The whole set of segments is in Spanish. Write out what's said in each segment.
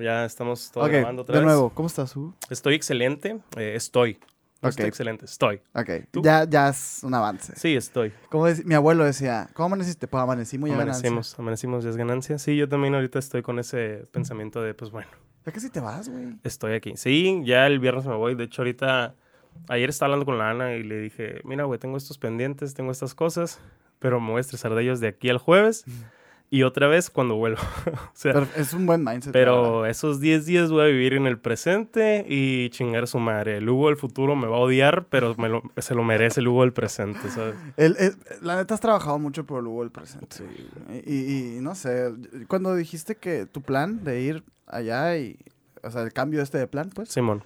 ya estamos todos Ok, grabando otra de vez. nuevo, ¿cómo estás, Hugo? Estoy excelente. eh, estoy. Estoy excelente. Estoy. Ok, ¿Tú? ya, ya es un avance. Sí, estoy. Como mi abuelo decía, ¿cómo amaneciste? Pues amanecí muy ganancia. Amanecimos. Amanecimos, ya es ganancia. Sí, yo también ahorita estoy con ese pensamiento de, pues bueno, Ya casi te vas, güey. estoy aquí. Sí, ya el viernes me voy. De hecho, ahorita, ayer estaba hablando con la Ana y le dije, mira, güey, tengo estos pendientes, tengo estas cosas, pero me voy a estresar de ellos de aquí al jueves y otra vez cuando vuelvo. o sea, Pero es un buen mindset. Pero esos 10 días voy a vivir en el presente y chingar a su madre. El Hugo del futuro me va a odiar, pero me lo- se lo merece el Hugo del presente, ¿sabes? El- el- la neta has trabajado mucho por el Hugo del presente. Y, y- y no sé, cuando dijiste que tu plan de ir allá y, o sea, el cambio este de plan, pues, Simón.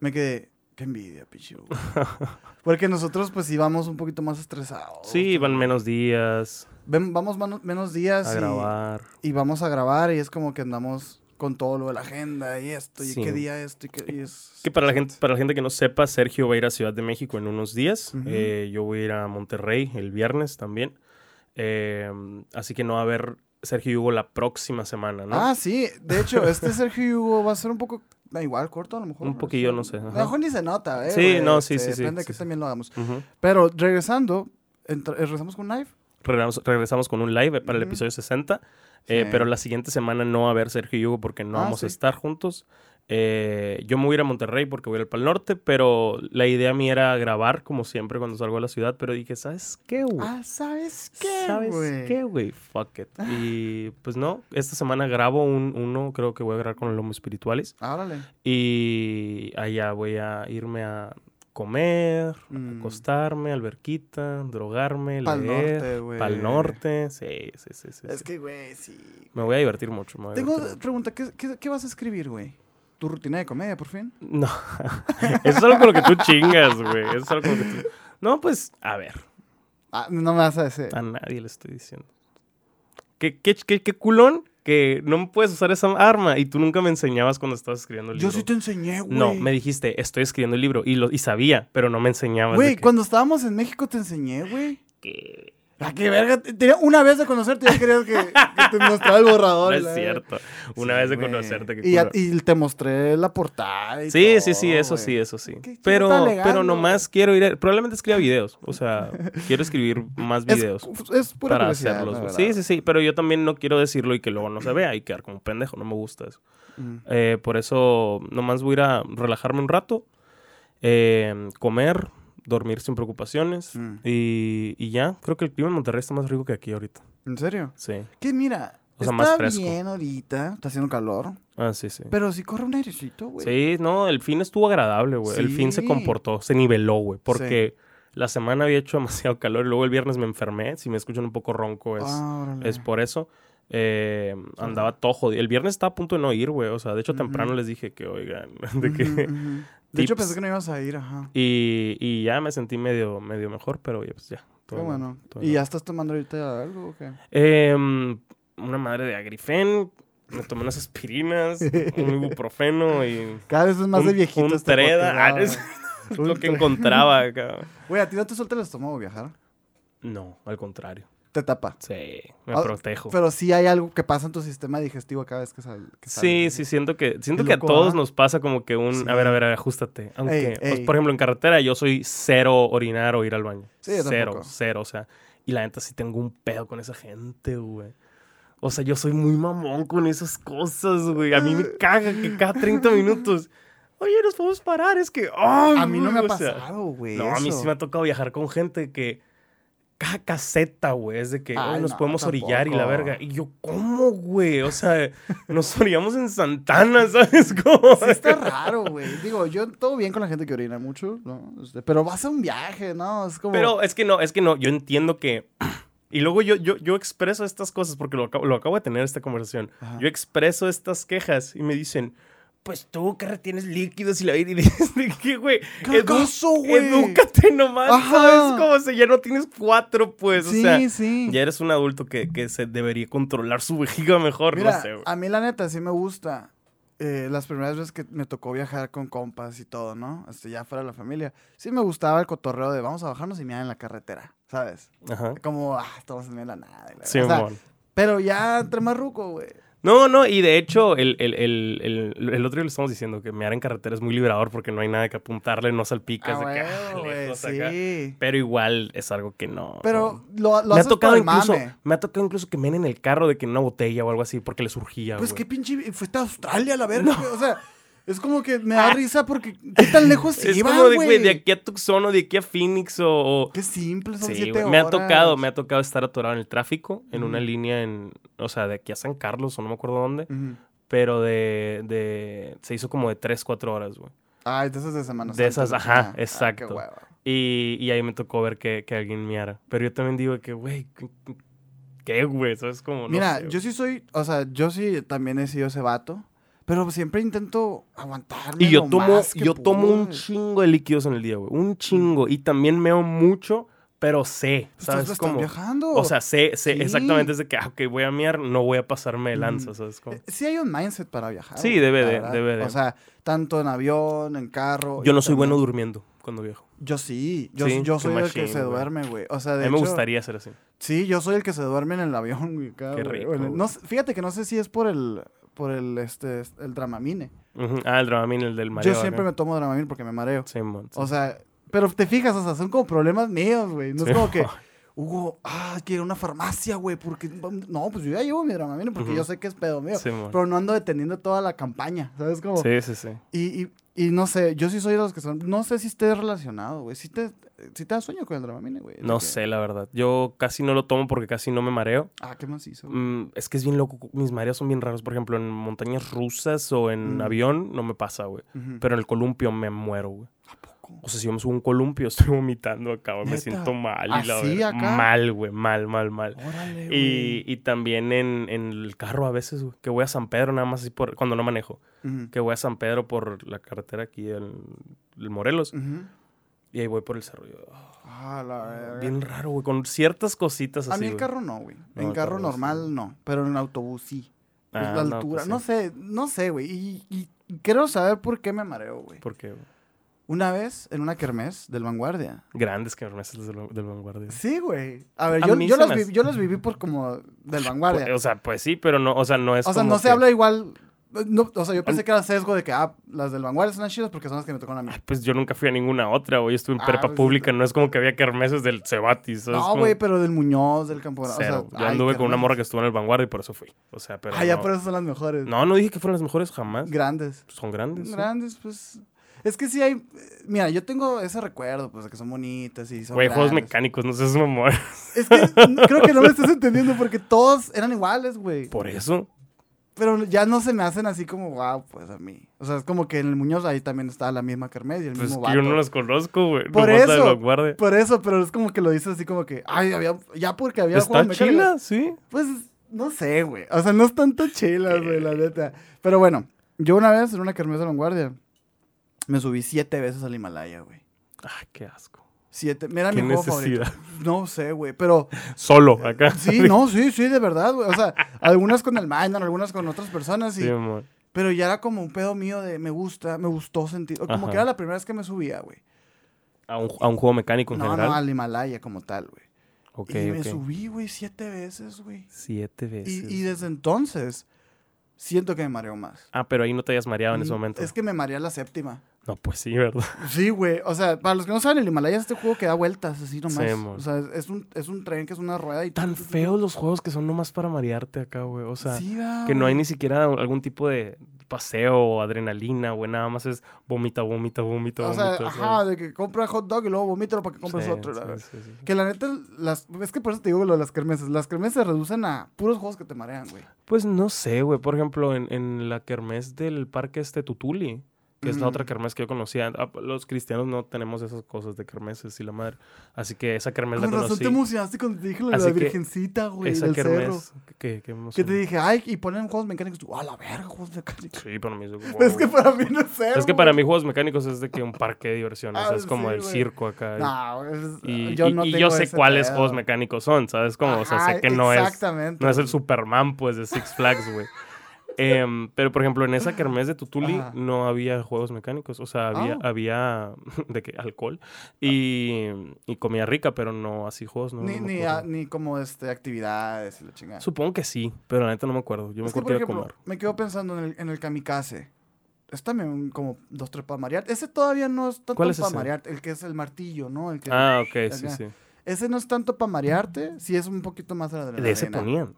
me quedé, qué envidia, pichu. Porque nosotros pues íbamos un poquito más estresados. Sí, van menos días Ven- vamos menos días a y, grabar. y vamos a grabar y es como que andamos con todo lo de la agenda y esto y Sí. qué día esto y qué y es... Que para la gente, para la gente que no sepa, Sergio va a ir a Ciudad de México en unos días. Eh, yo voy a ir a Monterrey el viernes también. Eh, así que no va a haber Sergio y Hugo la próxima semana, ¿no? Ah, sí. De hecho, este Sergio y Hugo va a ser un poco, da igual, corto a lo mejor. Un poquillo, no sé, A lo mejor ni se nota, ¿eh? Sí, no, sí, este, sí, sí, Depende de sí, que sí. también lo hagamos. Pero regresando, eh, regresamos con live. Regresamos, regresamos con un live para el episodio 60. eh, pero la siguiente semana no va a haber Sergio y Hugo porque no Ah, vamos a estar juntos. Eh, yo me voy a ir a Monterrey porque voy a ir para el norte, pero la idea mía era grabar como siempre cuando salgo a la ciudad. Pero dije, ¿sabes qué, güey? Ah, ¿sabes qué, ¿Sabes qué, güey? Fuck it. Y pues no, esta semana grabo un, uno, creo que voy a grabar con el Lomo Espirituales. Ah, órale. Y allá voy a irme a comer, Mm. acostarme, alberquita, drogarme, Pa'l leer. norte, güey. Pa'l norte, sí, sí, sí, sí. Es sí. que, güey, sí. Me voy a divertir mucho. me voy a Tengo divertir mucho. pregunta, ¿qué, qué, qué vas a escribir, güey? ¿Tu rutina de comedia, por fin? No, eso es algo con lo que tú chingas, güey. Eso es algo con lo que tú... No, pues, a ver, Ah, no me vas a decir. a nadie le estoy diciendo. ¿Qué, qué, qué, qué culón que no me puedes usar esa arma y tú nunca me enseñabas cuando estabas escribiendo el Yo libro. sí te enseñé, güey. No, me dijiste, estoy escribiendo el libro y, lo, y sabía, pero no me enseñabas. Güey, que- cuando estábamos en México te enseñé, güey. que- ¿A qué verga? Tenía una vez de conocerte ya querías que, que te mostrara el borrador. No es cierto. Una Sí, vez de conocerte. Y, te mostré la portada y Sí, todo, sí, sí, eso sí, eso sí. ¿Qué- qué Pero, pero nomás quiero ir. a- Probablemente escriba videos. O sea, quiero escribir más Es- videos Es, pura para hacerlos. Sí, sí, sí. Pero yo también no quiero decirlo y que luego no se vea y quedar como un pendejo. No me gusta eso. Mm. Eh, por eso nomás voy a ir a relajarme un rato, eh, comer, dormir sin preocupaciones Mm. y, y ya. Creo que el clima en Monterrey está más rico que aquí ahorita. ¿En serio? Sí. Que mira, O sea, está más fresco. bien ahorita, está haciendo calor, Ah, sí, sí. pero sí corre un airecito, güey. Sí, no, el fin estuvo agradable, güey. El fin se comportó, se niveló, güey. Porque la semana había hecho demasiado calor y luego el viernes me enfermé. Si me escuchan un poco ronco es, Ah, es por eso. Eh, andaba todo jodido. El viernes estaba a punto de no ir, güey. O sea, de hecho, temprano les dije que, oigan, de que... De hecho, pensé que no ibas a ir, ajá. Y, y ya me sentí medio, medio mejor, pero ya, pues ya. Qué todo bien, bueno. todo ¿Y ya estás tomando ahorita algo o qué? Em, una madre de agrifen, me tomé unas aspirinas, un ibuprofeno y Cada vez es más un, de viejito un este Treda. Ah, es lo que encontraba acá. Güey, ¿a ti no te suelta el estómago viajar? No, al contrario. Te tapa. Sí, me Ah, protejo. Pero sí hay algo que pasa en tu sistema digestivo cada vez que sale. que Sí, sí, siento que siento que a todos ¿ah? nos pasa como que un, Sí. a ver, a ver, ajustate. Aunque, Ey, pues, por ejemplo, en carretera yo soy cero orinar o ir al baño. Sí, yo cero, tampoco. cero, o sea, y la neta sí tengo un pedo con esa gente, güey. O sea, yo soy muy mamón con esas cosas, güey. A mí me caga que cada 30 minutos, oye, nos podemos parar, es que, A mí no me ha güey, o sea, pasado, güey. no, a mí sí me ha tocado viajar con gente que cada caseta, güey, es de que Ay, "Ay, nos no, podemos orillar y la verga. Y yo, ¿cómo, güey? O sea, nos orillamos en Santana, ¿sabes cómo? Sí está raro, güey. Digo, yo todo bien con la gente que orina mucho, ¿no? Este, pero vas a un viaje, ¿no? Es como... Pero es que no, es que no, yo entiendo que... Y luego yo, yo, yo expreso estas cosas, porque lo acabo, lo acabo de tener esta conversación. Ajá. Yo expreso estas quejas y me dicen, pues tú que retienes líquidos y la vida y dices, ¿de qué, güey? ¿Qué acaso, güey? Edúcate nomás, Ajá. ¿sabes? Como si ya no tienes cuatro, pues, sí, o sea... sí. Ya eres un adulto que, que se debería controlar su vejiga mejor, Mira, no sé, güey. a mí la neta sí me gusta. eh, las primeras veces que me tocó viajar con compas y todo, ¿no? Este, ya fuera de la familia. Sí me gustaba el cotorreo de vamos a bajarnos y mirar en la carretera, ¿sabes? Ajá. Como, ah, estamos en la nada. la- Sí, o sea, pero ya entre más ruco, güey. No, no, y de hecho, el, el, el, el, otro día le estamos diciendo que mear en carretera es muy liberador porque no hay nada que apuntarle, no salpicas. Ah, de ah, acá. sí. Pero igual es algo que no. Pero lo, lo me ha tocado incluso, me ha tocado incluso que meen en el carro de que en una botella o algo así porque le surgía. Pues qué pinche. Fuiste a Australia, la verga. O sea, es como que me da risa porque. ¿Qué tan lejos se Es iban, como de, güey, de aquí a Tucson o de aquí a Phoenix o... o- Qué simple, son Sí, siete horas. me ha tocado, me ha tocado estar atorado en el tráfico, en una línea en, o sea, de aquí a San Carlos o no me acuerdo dónde, pero de, de, se hizo como de 3, 4 horas, güey. Ay, de esas de Semana De esas, ajá. Ah, exacto. qué hueva. Y, y ahí me tocó ver que, que alguien miara. Pero yo también digo que, güey, ¿qué- ¿qué, güey? Eso es como, no Mira, sé, yo sí soy. O sea, yo sí también he sido ese vato. Pero siempre intento aguantarme. Y yo lo tomo, más que yo tomo un chingo de líquidos en el día, güey. Un chingo. Y también meo mucho, pero sé, ¿sabes? estás Como, viajando. o sea, sé, sé Sí. exactamente es de que, ah, ok, voy a miar, no voy a pasarme de lanza, Mm. ¿sabes? Como- Eh, sí hay un mindset para viajar. Sí, güey, debe la de, verdad. debe de. O sea, tanto en avión, en carro. Yo no soy bueno durmiendo cuando viajo. Yo sí. Yo, Sí, yo qué soy el que se güey. duerme, güey. O sea, A de mí me hecho, gustaría ser así. Sí, yo soy el que se duerme en el avión, güey. acá, Qué güey. rico, Bueno, güey. no sé- fíjate que no sé si es por el, por el, este, el Dramamine. Ah, el Dramamine, el del mareo. yo siempre acá. me tomo Dramamine porque me mareo. Sí, mon, sí. O sea, pero te fijas, o sea, son como problemas míos, güey. No Sí, es como que. Hugo, ah, quiero una farmacia, güey, porque... No, pues yo ya llevo mi Dramamine porque yo sé que es pedo mío. Sí. Pero no ando deteniendo toda la campaña, ¿sabes? Como... sí, sí, sí. Y, y, y no sé, yo sí soy de los que son... No sé si esté relacionado, güey. Si te, si te da sueño con el Dramamine, güey. No que- sé, la verdad. Yo casi no lo tomo porque casi no me mareo. Ah, qué macizo. Mm, es que es bien loco. Mis mareos son bien raros. Por ejemplo, en montañas rusas o en Mm. avión no me pasa, güey. Pero en el columpio me muero, güey. ¿A poco? O sea, si yo me subo a un columpio, estoy vomitando acá, güey. Me siento mal. Y la ¿Así acá? Mal, güey. Mal, mal, mal. Órale, Y, y también en, en el carro a veces, güey, que voy a San Pedro nada más así por, cuando no manejo. Que voy a San Pedro por la carretera aquí, el, el Morelos. Ujú. Y ahí voy por el cerro. yo, Ah, la verga. bien raro, güey, con ciertas cositas A así. mí en carro no, güey. No, en carro normal no, pero en autobús sí. Pues Ah, la no, altura, pues no, sé, no sé, güey. Y, y quiero saber por qué me mareo, güey. ¿Por qué, güey? Una vez en una kermés del Vanguardia. Grandes kermeses del, del vanguardia. Sí, güey. A ver, A yo, yo, las vi- yo las viví por como del Vanguardia. Pues, o sea, pues sí, pero no, o sea, no es o sea, como no se habla igual. No, o sea, yo pensé que era sesgo de que, ah, las del Vanguardia son las chidas porque son las que me tocan a mí. Ay, Pues yo nunca fui a ninguna otra, güey. Estuve en Ah, prepa pues pública, pero- no es como que había kermeses del Cebatis. ¿sabes? No, güey, pero del Muñoz, del Campo. O sea, yo ay, anduve con una morra que estuvo en el vanguardia y por eso fui. O sea, pero. Ah, ya no. por eso son las mejores. No, no dije que fueron las mejores jamás. Grandes. Son grandes. sí. Grandes, pues. Es que sí hay. Mira, yo tengo ese recuerdo, pues, de que son bonitas y son. Güey, juegos mecánicos, no seas mamón. Es que creo que no me estás entendiendo porque todos eran iguales, güey. Por eso. Pero ya no se me hacen así como, wow, pues a mí. O sea, es como que en el Muñoz ahí también está la misma y el Pues mismo que yo vato. no los conozco, güey. Por eso. Por eso, pero es como que lo dices así como que, ay, había, ya porque había Está mecánicos. chila, sí. Pues, no sé, güey. O sea, no están tan chilas, güey, la neta. Pero bueno, yo una vez en una kermés de vanguardia me subí siete veces al Himalaya, güey. Ay, qué asco. Siete. Era mi juego favorito. No sé, güey, pero Solo, acá. sí, no, sí, sí, de verdad, güey. O sea, algunas con el Minor, algunas con otras personas, y, Sí, amor. pero ya era como un pedo mío de me gusta, me gustó sentir. Como Ajá. que era la primera vez que me subía, güey. A un, a un juego mecánico en No, general. no, al Himalaya como tal, güey. ok, y me subí, güey, siete veces, güey. Siete veces. Y, y desde entonces siento que me mareo más. Ah, pero ahí no te hayas mareado en ese Mm, momento. Es que me mareé a la séptima. No, pues sí, ¿verdad? Sí, güey. O sea, para los que no saben, el Himalaya es este juego que da vueltas así nomás. Sí, o sea, es, un, es un tren que es una rueda y... Tan feos los juegos que son nomás para marearte acá, güey. O sea, Sí, que no hay ni siquiera algún tipo de paseo o adrenalina, güey. Nada más es vomita, vomita, vomita, O sea, ajá, de que compra hot dog y luego vomítalo para que compres otro. Que la neta, las, es que por eso te digo lo de las kermeses. Las kermeses se reducen a puros juegos que te marean, güey. Pues no sé, güey. Por ejemplo, en, en la kermés del parque este Tutuli, que es la otra kermés que yo conocía. ah, Los cristianos no tenemos esas cosas de kermeses y la madre. Así que esa kermés la razón conocí. te emocionaste cuando te dije lo de la virgencita, güey, esa del cerro. kermés. Que, que, te dije, ay, y ponen juegos mecánicos. Tú, a la verga, juegos mecánicos. Sí, para mí es como, Es que para mí no es cerro. Es que para mí juegos mecánicos es de que un parque de diversiones. Ah, es como sí, el circo acá. No, es- Y, yo no y tengo yo sé cuáles juegos mecánicos son, ¿sabes? Como, o sea, sé que no es, Exactamente. no es el Superman, pues, de Six Flags, güey. Em, pero, por ejemplo, en esa kermés de Tutuli Ajá. no había juegos mecánicos. O sea, había, Ah. había de que alcohol y, y comida rica, pero no así juegos. No, ni, no ni, a- ni como este, actividades y la chingada. Supongo que sí, pero la neta no me acuerdo. Yo me Es acuerdo por que a ejemplo, comer. me quedo pensando en el, en el kamikaze. Es también como dos, tres para marear. Ese todavía no es tanto ¿Cuál es para ese? marearte. El que es el martillo, ¿no? El que, Ah, ok, sí, sí. Ese no es tanto para marearte, sí es un poquito más adrenalina. De ese ponían.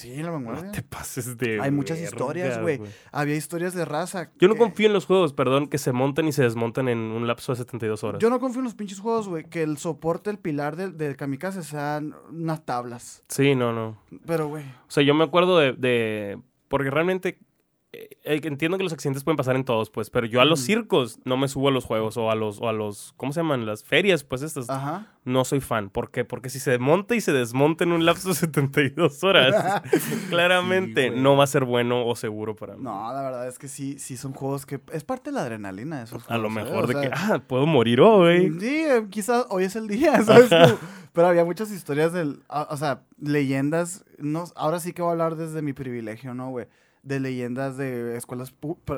Sí, la vanguardia. No te pases de. Hay muchas verga, historias, güey. Había historias de raza. Yo no confío en los juegos, perdón, que se montan y se desmontan en un lapso de 72 horas. Yo no confío en los pinches juegos, güey. Que el soporte, el pilar del, del kamikaze sean unas tablas. Sí, no, no. Pero, güey. O sea, yo me acuerdo de. de- porque realmente. Eh, eh, entiendo que los accidentes pueden pasar en todos, pues, pero yo a los circos no me subo a los juegos o a los, o a los, ¿cómo se llaman? Las ferias, pues estas. Ajá. No soy fan. ¿Por qué? Porque si se monta y se desmonta en un lapso de 72 horas, claramente Sí, no va a ser bueno o seguro para mí. No, la verdad es que sí, sí son juegos que. Es parte de la adrenalina de esos A lo ¿eh? mejor O de que, ah, puedo morir hoy. Sí, eh, quizás hoy es el día, ¿sabes? Pero había muchas historias del, a- o sea, leyendas, no, ahora sí que voy a hablar desde mi privilegio, ¿no, güey? De leyendas de escuelas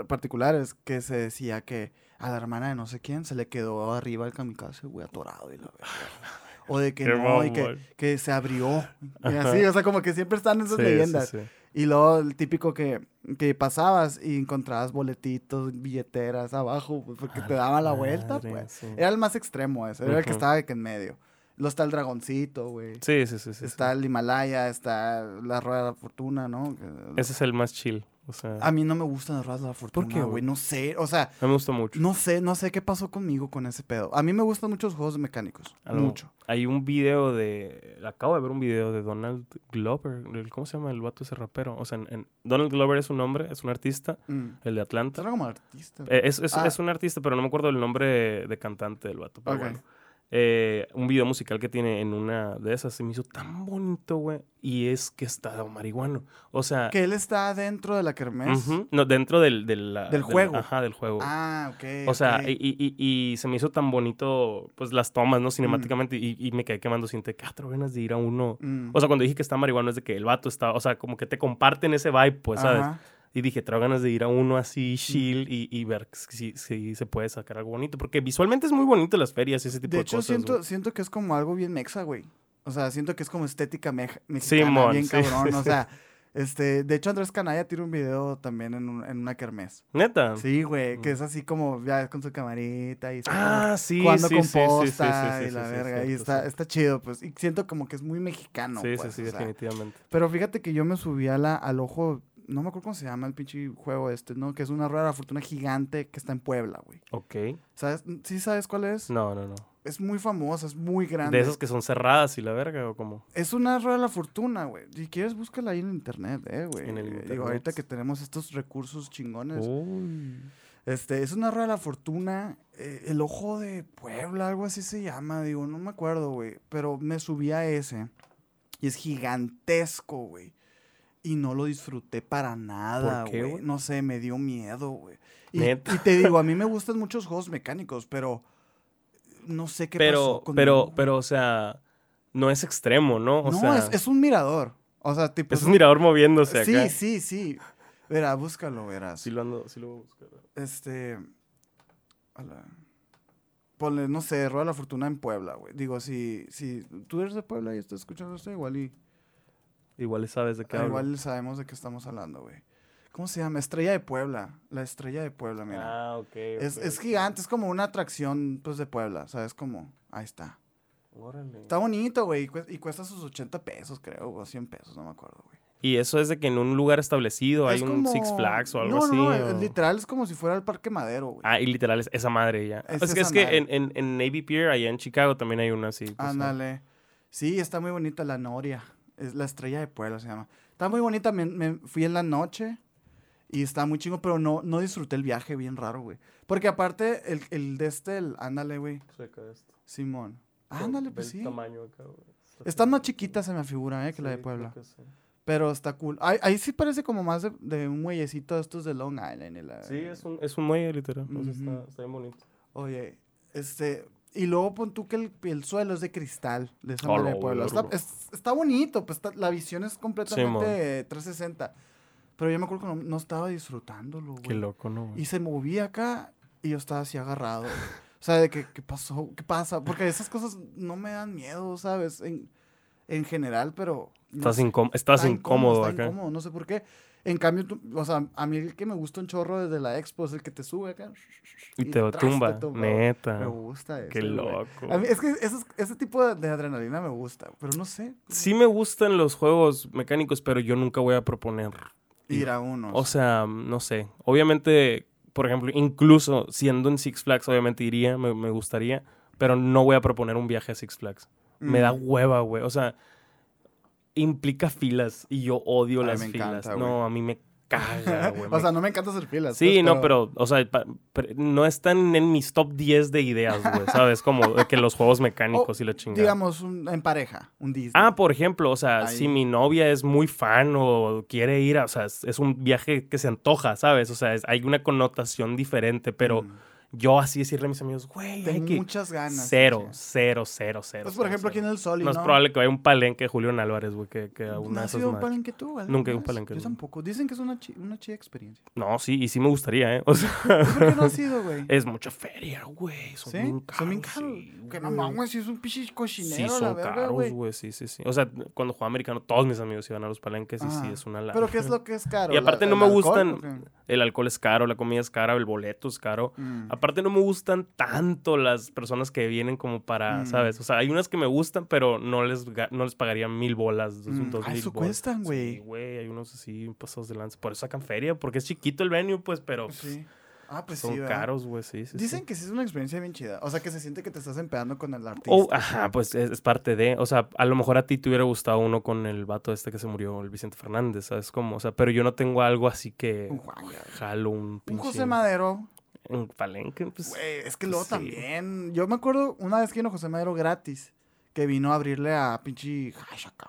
particulares que se decía que a la hermana de no sé quién se le quedó arriba el kamikaze, güey, atorado y la verga. O de que Qué no, y que, que se abrió. Y así, o sea, como que siempre están esas Sí, leyendas. sí, sí. Y luego el típico que, que pasabas y encontrabas boletitos, billeteras abajo, porque te daban la vuelta, Madre, pues. Era el más extremo ese, era el que estaba que en medio. Luego está el dragoncito, güey. Sí, sí, sí, sí, está sí. el Himalaya, está la rueda de la fortuna, ¿no? Ese es el más chill. O sea, A mí no me gustan las ruedas de la fortuna, qué, güey? No sé, o sea, a mí me gusta mucho. no sé, no sé qué pasó conmigo con ese pedo. A mí me gustan muchos juegos mecánicos, A lo- mucho. Hay un video de. Acabo de ver un video de Donald Glover. ¿Cómo se llama el vato ese rapero? O sea, en- en- Donald Glover es un hombre, es un artista, Mm. el de Atlanta. Suena como artista. Eh, Es, es, Ah. es un artista, pero no me acuerdo el nombre de, de cantante del vato. Pero Ok. bueno. Eh, un video musical que tiene en una de esas se me hizo tan bonito, güey. Y es que está marihuano. O sea, que él está dentro de la kermés. no, dentro del, del, juego. Ajá, del juego. Ah, ok. O sea, y, y- y- y se me hizo tan bonito, pues, las tomas, ¿no? Cinemáticamente, y, y me quedé quemando sin te cuatro ganas de ir a uno. Mm. O sea, cuando dije que está marihuano es de que el vato está, o sea, como que te comparten ese vibe, pues, ¿sabes? Ajá. Y dije, traigo ganas de ir a uno así, chill, y, y ver si, si se puede sacar algo bonito. Porque visualmente es muy bonito las ferias y ese tipo De de, hecho, cosas. siento, que es como algo bien mexa, güey. O sea, siento que es como estética mex- mexicana, Simón, bien sí, cabrón. sí, o sí. sea, este, de hecho, Andrés Canaya tira un video también en, un- en una kermés. Neta. Sí, güey, que es así como ya con su camarita y está Ah, sí, jugando sí, con sí, sí, sí, sí, posta sí, y la sí, sí, verga. y está, sí. está chido, pues. Y siento como que es muy mexicano, Sí, pues, sí, sí, o sea. definitivamente. Pero fíjate que yo me subí a la, al ojo, no me acuerdo cómo se llama el pinche juego este, ¿no? Que es una rueda de la fortuna gigante que está en Puebla, güey. Ok. ¿Sabes? ¿Sí sabes cuál es? No, no, no. Es muy famosa, es muy grande. De esas que son cerradas y la verga, o como. Es una rueda de la fortuna, güey. Si quieres, búscala ahí en internet, eh, güey. En el Digo, internet. ahorita que tenemos estos recursos chingones. Uy. Este, es una rueda de la fortuna. eh, el ojo de Puebla, algo así se llama. Digo, no me acuerdo, güey. Pero me subí a ese. Y es gigantesco, güey. Y no lo disfruté para nada, ¿Por qué, güey. No sé, me dio miedo, güey. Y, te digo, a mí me gustan muchos juegos mecánicos, pero no sé qué pero, pasó conmigo, pero, pero, o sea, no es extremo, ¿no? O no, sea, es, es un mirador. O sea, tipo. es un mirador moviéndose Sí, acá. sí, sí. Verá, búscalo, verás. Sí lo ando, sí lo voy a buscar. Este. a la- Ponle, no sé, Rueda la Fortuna en Puebla, güey. Digo, si, si tú eres de Puebla y estás escuchando esto, igual y. Igual sabes de qué ah, hablo. igual sabemos de qué estamos hablando, güey. ¿Cómo se llama? Estrella de Puebla. La Estrella de Puebla, mira. Ah, ok. es, es gigante, es como una atracción, pues, de Puebla, ¿sabes? Como, ahí está. Órale. Está bonito, güey, y cuesta, y cuesta sus 80 pesos, creo, o 100 pesos, no me acuerdo, güey. Y eso es de que en un lugar establecido hay un Six Flags o algo no, así. No, o- es literal es como si fuera el Parque Madero, güey. Ah, y literal es esa madre ya. Es Es, que, es que madre. en, en, en Navy Pier, allá en Chicago, también hay una así. pues, Ándale. Sí, está muy bonita la Noria. Es la estrella de Puebla se llama. Está muy bonita. Me, me fui en la noche y está muy chingo, pero no, no disfruté el viaje bien raro, güey. Porque aparte, el, el de este, el, ándale, güey. Checa esto. Simón. Ándale, pues sí. tamaño acá, güey. Está más chido. chiquitas, se me figura, eh, que la de Puebla. sí. Pero está cool. Ahí, ahí sí parece como más de, de un muellecito de estos de Long Island. la- Sí, es un, es un muelle, literal. O sea, Ujú. está, está bien bonito. Oye, este. Y luego pon tú que el, el suelo es de cristal de esa A madre de la Puebla. Está, es- está bonito, pues está- la visión es completamente Simón. 360. Pero yo me acuerdo que no, no estaba disfrutándolo, güey. Qué loco, ¿no? güey? Y se movía acá y yo estaba así agarrado. O sea, de que, ¿qué pasó? ¿Qué pasa? Porque esas cosas no me dan miedo, ¿sabes? En, en general, pero... no Estás, sé, estás está incómodo está acá. incómodo, no sé por qué. En cambio, tú- o sea, a mí el que me gusta un chorro desde la expo es el que te sube acá. Y te tras, tumba, tumba. neta. Me gusta eso. Qué loco. A mí, es que esos- ese tipo de, de adrenalina me gusta, pero no sé. Sí me gustan los juegos mecánicos, pero yo nunca voy a proponer. Ir a uno. O sea, no sé. Obviamente, por ejemplo, incluso siendo en Six Flags, obviamente iría, me, me gustaría, pero no voy a proponer un viaje a Six Flags. Me da Mm. hueva, güey. O sea, implica filas y yo odio Ay, las me filas. encanta, no, a mí me caga, güey. o sea, no me encanta hacer filas. Sí, pues, no, pero, o sea, pa- no están en mis top 10 de ideas, güey, ¿sabes? Como que los juegos mecánicos y la chingada. Digamos, un- en pareja, un Disney. Ah, por ejemplo, o sea, Ahí. si mi novia es muy fan o quiere ir, a- o sea, es, es un viaje que se antoja, ¿sabes? O sea, es- hay una connotación diferente, pero Mm. Yo así decirle a mis amigos, güey, hay Tengo que... muchas ganas. Cero, sí. cero, cero, cero. Pues, por ejemplo, aquí en el Sol y No es probable que vaya un palenque de Julián Álvarez, güey, que, que a ¿No has ido un palenque tú? Nunca he un palenque, Yo no. tampoco. Dicen que es una, una chida experiencia. No, sí, y sí me gustaría, ¿eh? O sea, ¿Por qué no has ido, güey? es mucha feria, güey. Son ¿Sí? bien caros. Son bien caros. sí, que no güey. mames, si es un pinche Sí, cochinero, la son caros, güey. sí, sí, sí. O sea, cuando jugaba americano, todos mis amigos iban a los palenques y sí, Ah, es una lana. Pero ¿qué es lo que es caro? Y aparte ¿La- no me gustan, el alcohol es caro, la comida es cara, el boleto es caro. Aparte no me gustan tanto las personas que vienen como para, Mm. ¿sabes? O sea, hay unas que me gustan, pero no les, no les pagaría mil bolas, dos, Mm. dos Ah, mil eso bolas. cuestan, güey. Sí, güey, hay unos así pasados de lanza. Por eso sacan feria, porque es chiquito el venue, pues, pero Sí. Ah, pues son caros, güey, sí, sí. Dicen sí. que sí es una experiencia bien chida. O sea, que se siente que te estás empedando con el artista. Oh, ajá, pues es, es parte de, o sea, a lo mejor a ti te hubiera gustado uno con el vato este que se murió, el Vicente Fernández, ¿sabes cómo? O sea, pero yo no tengo algo así que Un jalo un Un pinche... José Madero. Un palenque, pues... Güey, es que luego sí. también. Yo me acuerdo una vez que vino José Madero gratis. Que vino a abrirle a pinche.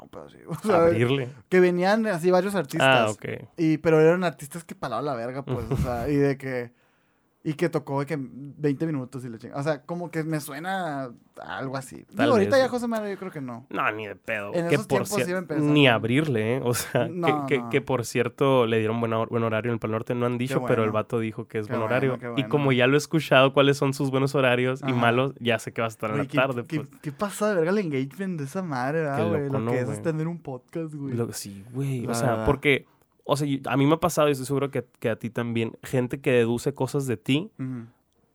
Un pedo así. O sea, abrirle. Que venían así varios artistas. Ah, ok. Y, pero eran artistas que palaban la verga, pues. o sea, y de que. Y que tocó de que 20 minutos y le chinga. O sea, como que me suena a algo así. Tal Digo, ahorita vez, ya. José Madero yo creo que no. No, ni de pedo. En que esos por cierto, ni abrirle, ¿eh? O sea, No, que, que- no. que por cierto le dieron buen, hor- buen horario en el Pal Norte, no han dicho, pero el vato dijo que es Qué buen bueno, horario. Y como ya lo he escuchado cuáles son sus buenos horarios y malos, ya sé que va a estar en la ¿qué, tarde, qué, pues. qué pasa de verga el engagement de esa madre, Qué ¿verdad, güey? Lo ¿no, que es, tener un podcast, güey. Lo- sí, güey. O sea, porque, o sea, a mí me ha pasado y estoy seguro que, que a ti también, gente que deduce cosas de ti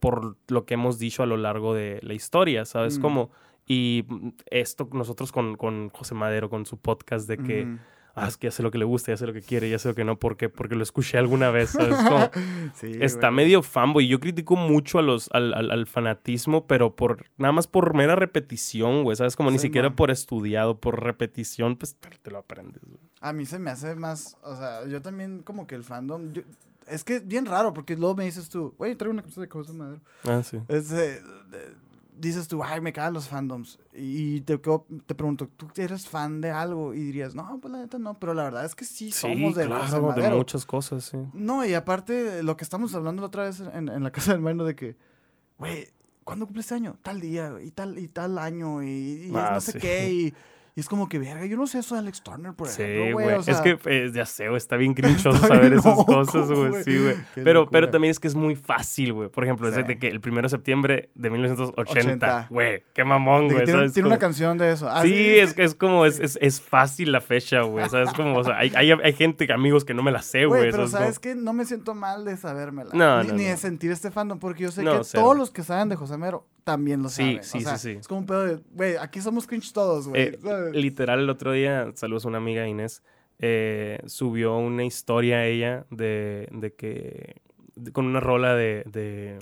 por lo que hemos dicho a lo largo de la historia, ¿sabes? Mm. Como, y esto nosotros con, con José Madero, con su podcast de que. Ah, es que ya sé lo que le gusta, ya sé lo que quiere, ya sé lo que no, ¿por qué? Porque lo escuché alguna vez, ¿sabes? Como, Sí, está güey. medio fanboy. Yo critico mucho a los, al, al- al fanatismo, pero por nada más por mera repetición, güey, ¿sabes? Como ni siquiera man. por estudiado, por repetición, pues te, te lo aprendes, güey. A mí se me hace más, o sea, yo también como que el fandom, yo- es que es bien raro porque luego me dices tú, güey, traigo una cosa de José Madero. Ah, sí. Es, eh, de- dices tú, ay, me cagan los fandoms. Y te, te pregunto, ¿tú eres fan de algo? Y dirías, no, pues la neta no, pero la verdad es que sí, Sí, somos de claro, muchas cosas, sí. No, y aparte, lo que estamos hablando la otra vez en, en la casa del mano de que, güey, ¿cuándo cumple este año? Tal día, y tal, y tal año, y, y Ah, no sé sí. qué, y, y es como que, verga, yo no sé eso de Alex Turner, por Sí, ejemplo, güey. güey. o sea, es que eh, ya sé, güey, está bien crinchoso saber esas cosas, güey. Sí, güey. Pero, locura. pero también es que es muy fácil, güey. Por ejemplo, es Sí. de que el 1 de septiembre de 1980, 80. güey, qué mamón, que güey. tiene, ¿sabes? tiene Como- una canción de eso. Ah, Sí, es, que es como, es, es, es fácil la fecha, güey. ¿Sabes? Como, o sea, hay, hay, hay gente, amigos que no me la sé, Güey, pero ¿sabes? ¿sabes qué? No me siento mal de sabérmela. No, ni, no, ni no. de sentir este fandom, porque yo sé que cero. todos los que saben de José Mero también lo Sí, saben. sí, sea, sí, sí. Es como un pedo de, güey, aquí somos cringe todos, güey. Literal, el otro día, saludos a una amiga Inés, eh, subió una historia a ella de, de que, de- con una rola de, de,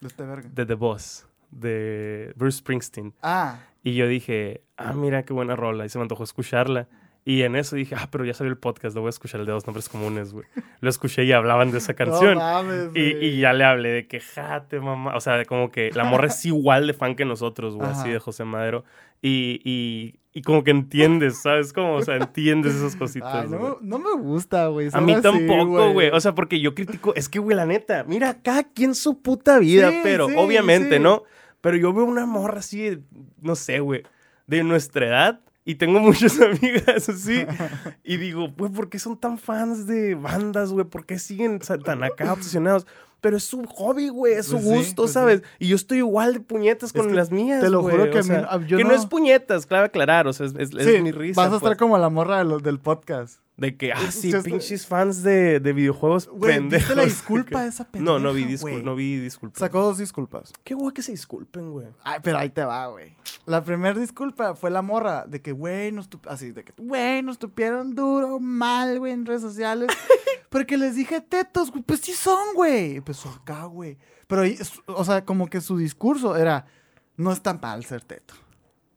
De este verga. de The Boss, de Bruce Springsteen. Ah, Y yo dije, ah, mira qué buena rola. Y se me antojó escucharla. Y en eso dije, ah, pero ya salió el podcast, lo voy a escuchar el de dos nombres comunes, güey. Lo escuché y hablaban de esa canción. No mames, y, y ya le hablé de que jate, mamá. O sea, de como que la morra es igual de fan que nosotros, güey, así de José Madero. Y, y, y como que entiendes, ¿sabes? Como, o sea, entiendes esas cositas, Ay, no, no me gusta, güey. A mí tampoco, güey. O sea, porque yo critico. Es que, güey, la neta, mira, cada quien su puta vida, Sí, pero sí, obviamente, sí. ¿no? Pero yo veo una morra así, no sé, güey, de nuestra edad Y tengo muchas amigas así. y digo, güey, ¿por qué son tan fans de bandas, güey? ¿Por qué siguen tan acá obsesionados? Pero es su hobby, güey, es su Pues sí, gusto, pues sí. ¿sabes? Y yo estoy igual de puñetas con que las mías, te lo güey, juro que o mí no- yo que no... no- es puñetas, claro aclarar, o sea, es, es- es Sí, mi risa. vas a estar pues, como la morra de los- del podcast. De que, ah, sí, just- pinches fans de, de videojuegos Güey, pendejos. ¿viste la disculpa de esa No, no vi, pendeja, discul- no vi disculpas. Sacó dos disculpas. Qué guay que se disculpen, güey. Ay, pero ahí te va, güey. La primera disculpa fue la morra de que, güey, nos así, de que, güey, nos tupieron duro, mal, güey, en redes sociales. porque les dije tetos, güey. Pues sí son, güey. Empezó acá, güey. Pero, o sea, como que su discurso era, no es tan mal ser teto.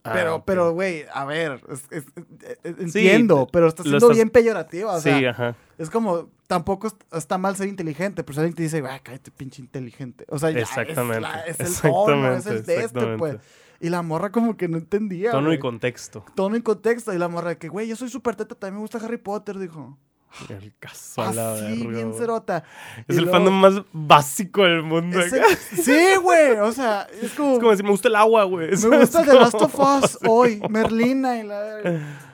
Pero, Ah, ok. pero, güey, a ver, es- es- es- es- entiendo, pero está siendo estás- bien peyorativa, o sea, sí, ajá. es como, tampoco es- está mal ser inteligente, pero si alguien te dice, güey, cállate, pinche inteligente. O sea, ya Exactamente, la- es el tono, es el exactamente, de este, pues. exactamente. Y la morra como que no entendía, Tono y contexto. Tono y contexto. Y la morra que, güey, yo soy súper teta, también me gusta Harry Potter, dijo. El caso a la Así, verga, bien cerota. Es Y el luego- fandom más básico del mundo. el- Sí, güey, o sea, es como... Es como decir, me gusta el agua, güey. Me gusta The Como- Last of Us hoy, Merlina y la...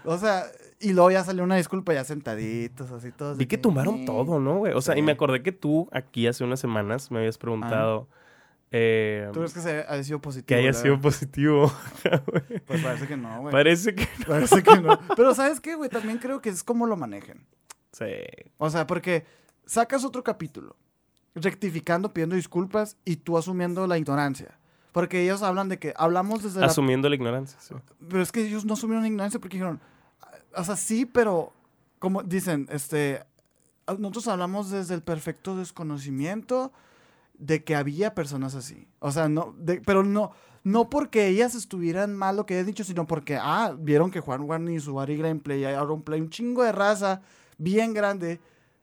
O sea, y luego ya salió una disculpa ya sentaditos, así todos. Vi que tumbaron "Eh". todo, ¿no, güey? O sea, y me acordé que tú aquí hace unas semanas me habías preguntado eh, ¿Tú crees que se haya sido positivo? que haya sido positivo. Pues parece que no, güey. Parece que Parece que no. Pero ¿sabes qué, güey? También creo que es como lo manejen. Sí. O sea, porque sacas otro capítulo, rectificando, pidiendo disculpas y tú asumiendo la ignorancia. Porque ellos hablan de que hablamos desde la... Asumiendo la ignorancia, sí. Pero es que ellos no asumieron ignorancia porque dijeron, o sea, sí, pero como dicen, este, nosotros hablamos desde el perfecto desconocimiento de que había personas así. O sea, no, de- pero no, no porque ellas estuvieran mal lo que he dicho, sino porque, ah, vieron que Juan Juan y su Ari Gameplay y Auron Play, un chingo de raza bien grande,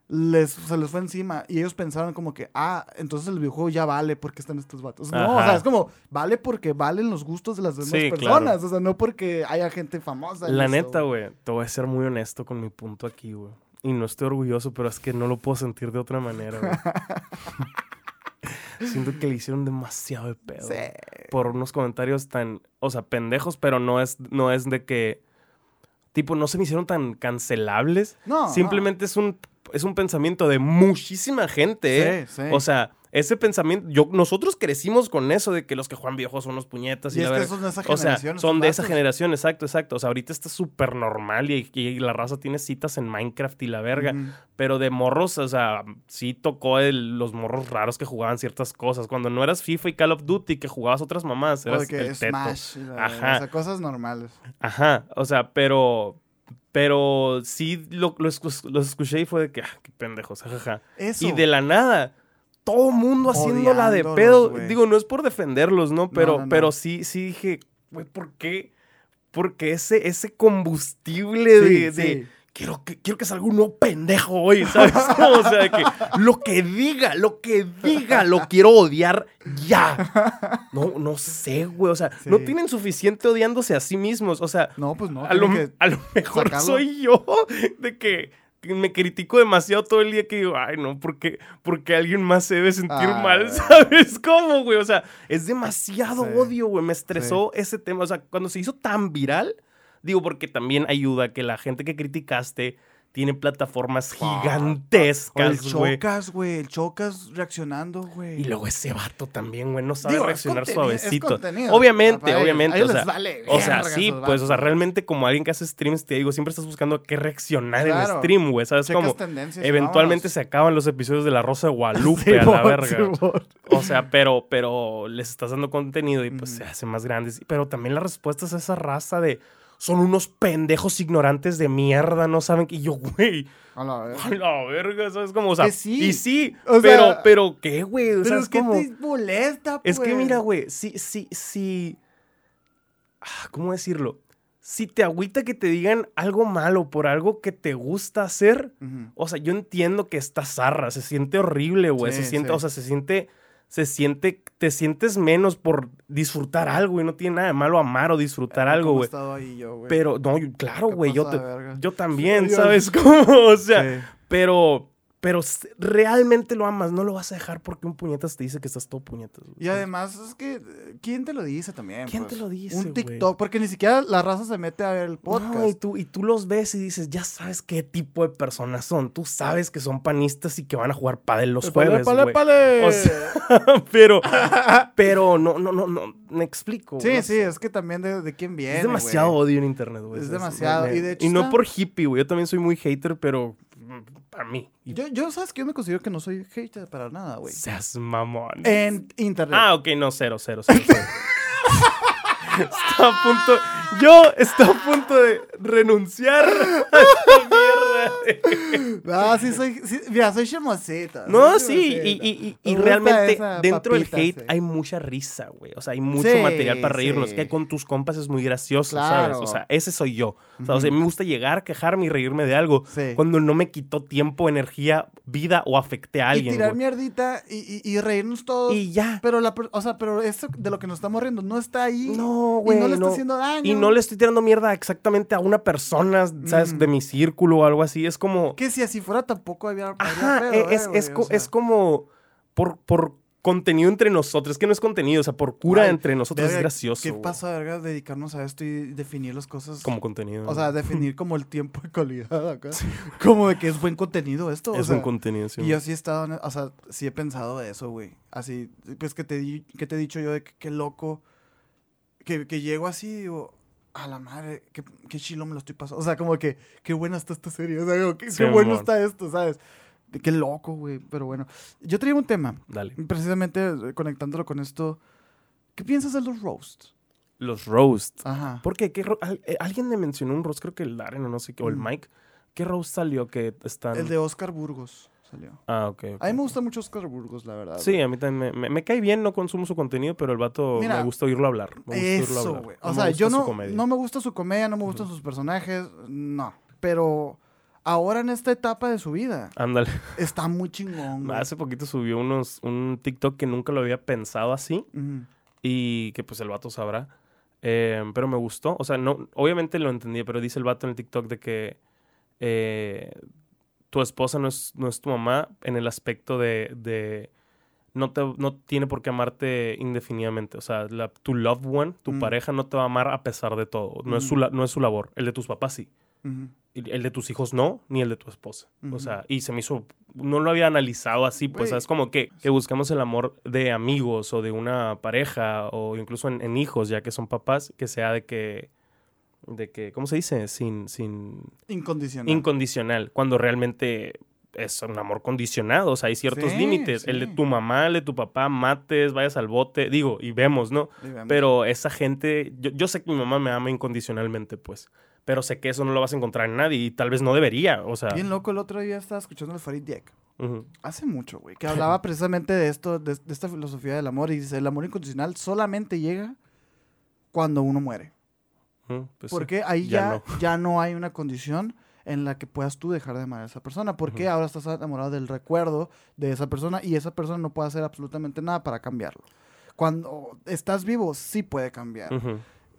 les, se les fue encima y ellos pensaron como que, ah, entonces el videojuego ya vale porque están estos vatos. No, o sea, es como, vale porque valen los gustos de las demás Sí, personas, claro. o sea, no porque haya gente famosa. La neta, güey, te voy a ser muy honesto con mi punto aquí, güey. Y no estoy orgulloso, pero es que no lo puedo sentir de otra manera, güey. Siento que le hicieron demasiado de pedo. Sí. Por unos comentarios tan, o sea, pendejos, pero no es, no es de que, tipo, no se me hicieron tan cancelables. No, no. Simplemente es un, es un pensamiento de muchísima gente, ¿eh? Sí, sí. O sea, ese pensamiento, yo, nosotros crecimos con eso de que los que juegan videojuegos son unos puñetas y, Y la es que verga. son de esa O sea, generación. son de esa generación, exacto, exacto. O sea, ahorita está súper normal y, y la raza tiene citas en Minecraft y la verga. Pero de morros, o sea, sí tocó el- los morros raros que jugaban ciertas cosas. Cuando no eras FIFA y Call of Duty, que jugabas otras mamás, O eras de que el. Smash. la- Ajá. O sea, cosas normales. Ajá, o sea, pero... Pero sí lo, lo, escu- lo escuché y fue de que, ah, qué pendejos, jajaja. Eso. Y de la nada, todo mundo haciéndola de pedo. Digo, no es por defenderlos, ¿no? Pero, no, no. pero sí, sí dije, güey, ¿por qué? Porque ese, ese combustible de, Sí, de- sí. Quiero que, quiero que salga un nuevo pendejo hoy, ¿sabes? o sea, de que lo que diga, lo que diga, lo quiero odiar ya. No, no sé, güey. O sea, no tienen suficiente odiándose a sí mismos. O sea, No, pues no. a lo, tiene que- a lo mejor sacarlo. soy yo de que me critico demasiado todo el día que digo, ay, no, porque, porque alguien más se debe sentir Ah. mal, ¿sabes cómo, güey? O sea, es demasiado Sí. odio, güey. Me estresó ese tema. O sea, cuando se hizo tan viral, digo, porque también ayuda que la gente que criticaste tiene plataformas el gigantescas, güey. chocas, güey. El chocas reaccionando, güey. Y luego ese vato también, güey, no sabe Digo, reaccionar suavecito. Obviamente, obviamente. ellos o sea, les vale o sea, verga sí, pues, o sea, realmente como alguien que hace streams, te digo, siempre estás buscando qué reaccionar en Claro. stream, güey. ¿Sabes Checas cómo? Eventualmente vámonos. se acaban los episodios de La Rosa de Guadalupe a la verga. O sea, pero, pero les estás dando contenido y pues se hacen más grandes. Pero también las respuestas a esa raza de son unos pendejos ignorantes de mierda, no saben que y yo, güey, A la verga. a la verga, ¿sabes cómo? O sea, Que sí. y sí, O pero, sea, pero, ¿qué, güey? O sea, es es que como... te molesta, pues. Es que mira, güey, sí, sí, sí. Ah, ¿Cómo decirlo? Si te agüita que te digan algo malo por algo que te gusta hacer, o sea, yo entiendo que está zarra, se siente horrible, güey, se siente, sí. o sea, se siente, se siente, te sientes menos por disfrutar algo y no tiene nada de malo amar o disfrutar Eh, algo, ¿cómo he güey. estado ahí yo, güey? Pero, no, yo- claro, güey, yo, te- yo también, Sí, ¿sabes cómo? O sea, Sí. pero, pero realmente lo amas, no lo vas a dejar porque un puñetas te dice que estás todo puñetas. güey. Y además, es que, ¿quién te lo dice también? ¿Quién pues? te lo dice, Un güey? TikTok, porque ni siquiera la raza se mete a ver el podcast. No, y, tú, y tú los ves y dices, ya sabes qué tipo de personas son. Tú sabes que son panistas y que van a jugar pádel los Pale, jueves, pale, güey. pale. O sea, pero, pero no, no, no, no, me explico. sí, no sí, sé. es que también de, de quién viene, Es demasiado güey. odio en internet, güey. Es demasiado, y de hecho y no está- por hippie, güey. Yo también soy muy hater, pero para mí. Yo, yo, ¿sabes que Yo me considero que no soy hater para nada, güey. seas mamón. En internet. Ah, ok, no, cero, cero, cero. cero. está a punto. Yo estoy a punto de renunciar a esta mierda. Ah, sí, soy. sí, mira, soy chamosita. No, soy sí, y, y- y- y realmente dentro del hate sí. hay mucha risa, güey. O sea, hay mucho Sí, material para reírnos. Que con tus compas es muy gracioso, Claro. ¿sabes? O sea, ese soy yo. O sea, o sea, me gusta llegar, quejarme y reírme de algo Sí. cuando no me quitó tiempo, energía, vida o afecté a Y alguien. tirar güey. mierdita y, y, y reírnos todos. Y ya. Pero, la, o sea, pero eso de lo que nos estamos riendo no está ahí. No, Y güey. no le está no. haciendo daño. Y no le estoy tirando mierda exactamente a una persona, ¿sabes? Mm. De mi círculo o algo así. Es como. Que si así fuera tampoco había. Ajá, pedo, e- eh, es, güey, es, o sea. es como por, por contenido entre nosotros. Es que no es contenido, o sea, por cura Ay, entre nosotros verga, es gracioso. ¿Qué pasa, verga, dedicarnos a esto y definir las cosas? Como contenido. O sea, definir como el tiempo de calidad acá. Como de que es buen contenido esto. o es sea, un contenido, sí. Y yo sí he estado, o sea, sí he pensado eso, güey. Así, pues que te, que te he dicho yo de que qué loco, que, que llego así y digo, a la madre, qué, qué chilo me lo estoy pasando. O sea, como que, qué buena está esta serie, o sea, como, qué, bueno está esto, ¿sabes? Qué loco, güey, pero bueno. Yo traía un tema, Dale. precisamente eh, conectándolo con esto. ¿Qué piensas de los roasts? Los roasts. Ajá. ¿Por qué? ¿Qué ro- al- eh, alguien me mencionó un roast, creo que el Darren o no sé qué, o el. Mike. ¿Qué roast salió que están...? El de Oscar Burgos salió. Ah, ok. ok, A mí me gusta mucho Oscar Burgos, la verdad. Sí, güey. a mí también me, me- me cae bien, no consumo su contenido, pero el vato Mira, me gusta oírlo hablar. Me gusta oírlo Eso, hablar. güey. No O sea, yo no, no me gusta su comedia, no me gustan sus personajes, no. Pero ahora en esta etapa de su vida, Ándale. está muy chingón, güey. Hace poquito subió unos, un TikTok que nunca lo había pensado así y que pues el vato sabrá. Eh, pero me gustó. O sea, no, obviamente lo entendí, pero dice el vato en el TikTok de que eh, tu esposa no es, no es tu mamá en el aspecto de, de no, te, no tiene por qué amarte indefinidamente. O sea, la- tu loved one, tu Mm. pareja no te va a amar a pesar de todo. No, es su, Mm. no es su labor. El de tus papás sí. El de tus hijos no, ni el de tu esposa. O sea, y se me hizo, no lo había analizado así, pues es como que, que buscamos el amor de amigos o de una pareja o incluso en, en hijos, ya que son papás, que sea de que, de que, ¿cómo se dice? Sin, sin, Incondicional. incondicional, cuando realmente es un amor condicionado, o sea, hay ciertos Sí, límites. El de tu mamá, el de tu papá, mates, vayas al bote, digo, y vemos, ¿no? Y vemos. Pero esa gente, yo, yo sé que mi mamá me ama incondicionalmente, pues. Pero sé que eso no lo vas a encontrar en nadie y tal vez no debería. O sea, Bien loco, el otro día estaba escuchando al Farid Diek. Hace mucho, güey, que hablaba precisamente de esto, de, de esta filosofía del amor. Y dice, el amor incondicional solamente llega cuando uno muere. Pues sí. Porque ahí ya ya, ya, no. hay una condición en la que puedas tú dejar de amar a esa persona. Porque ahora estás enamorado del recuerdo de esa persona y esa persona no puede hacer absolutamente nada para cambiarlo. Cuando estás vivo, sí puede cambiar.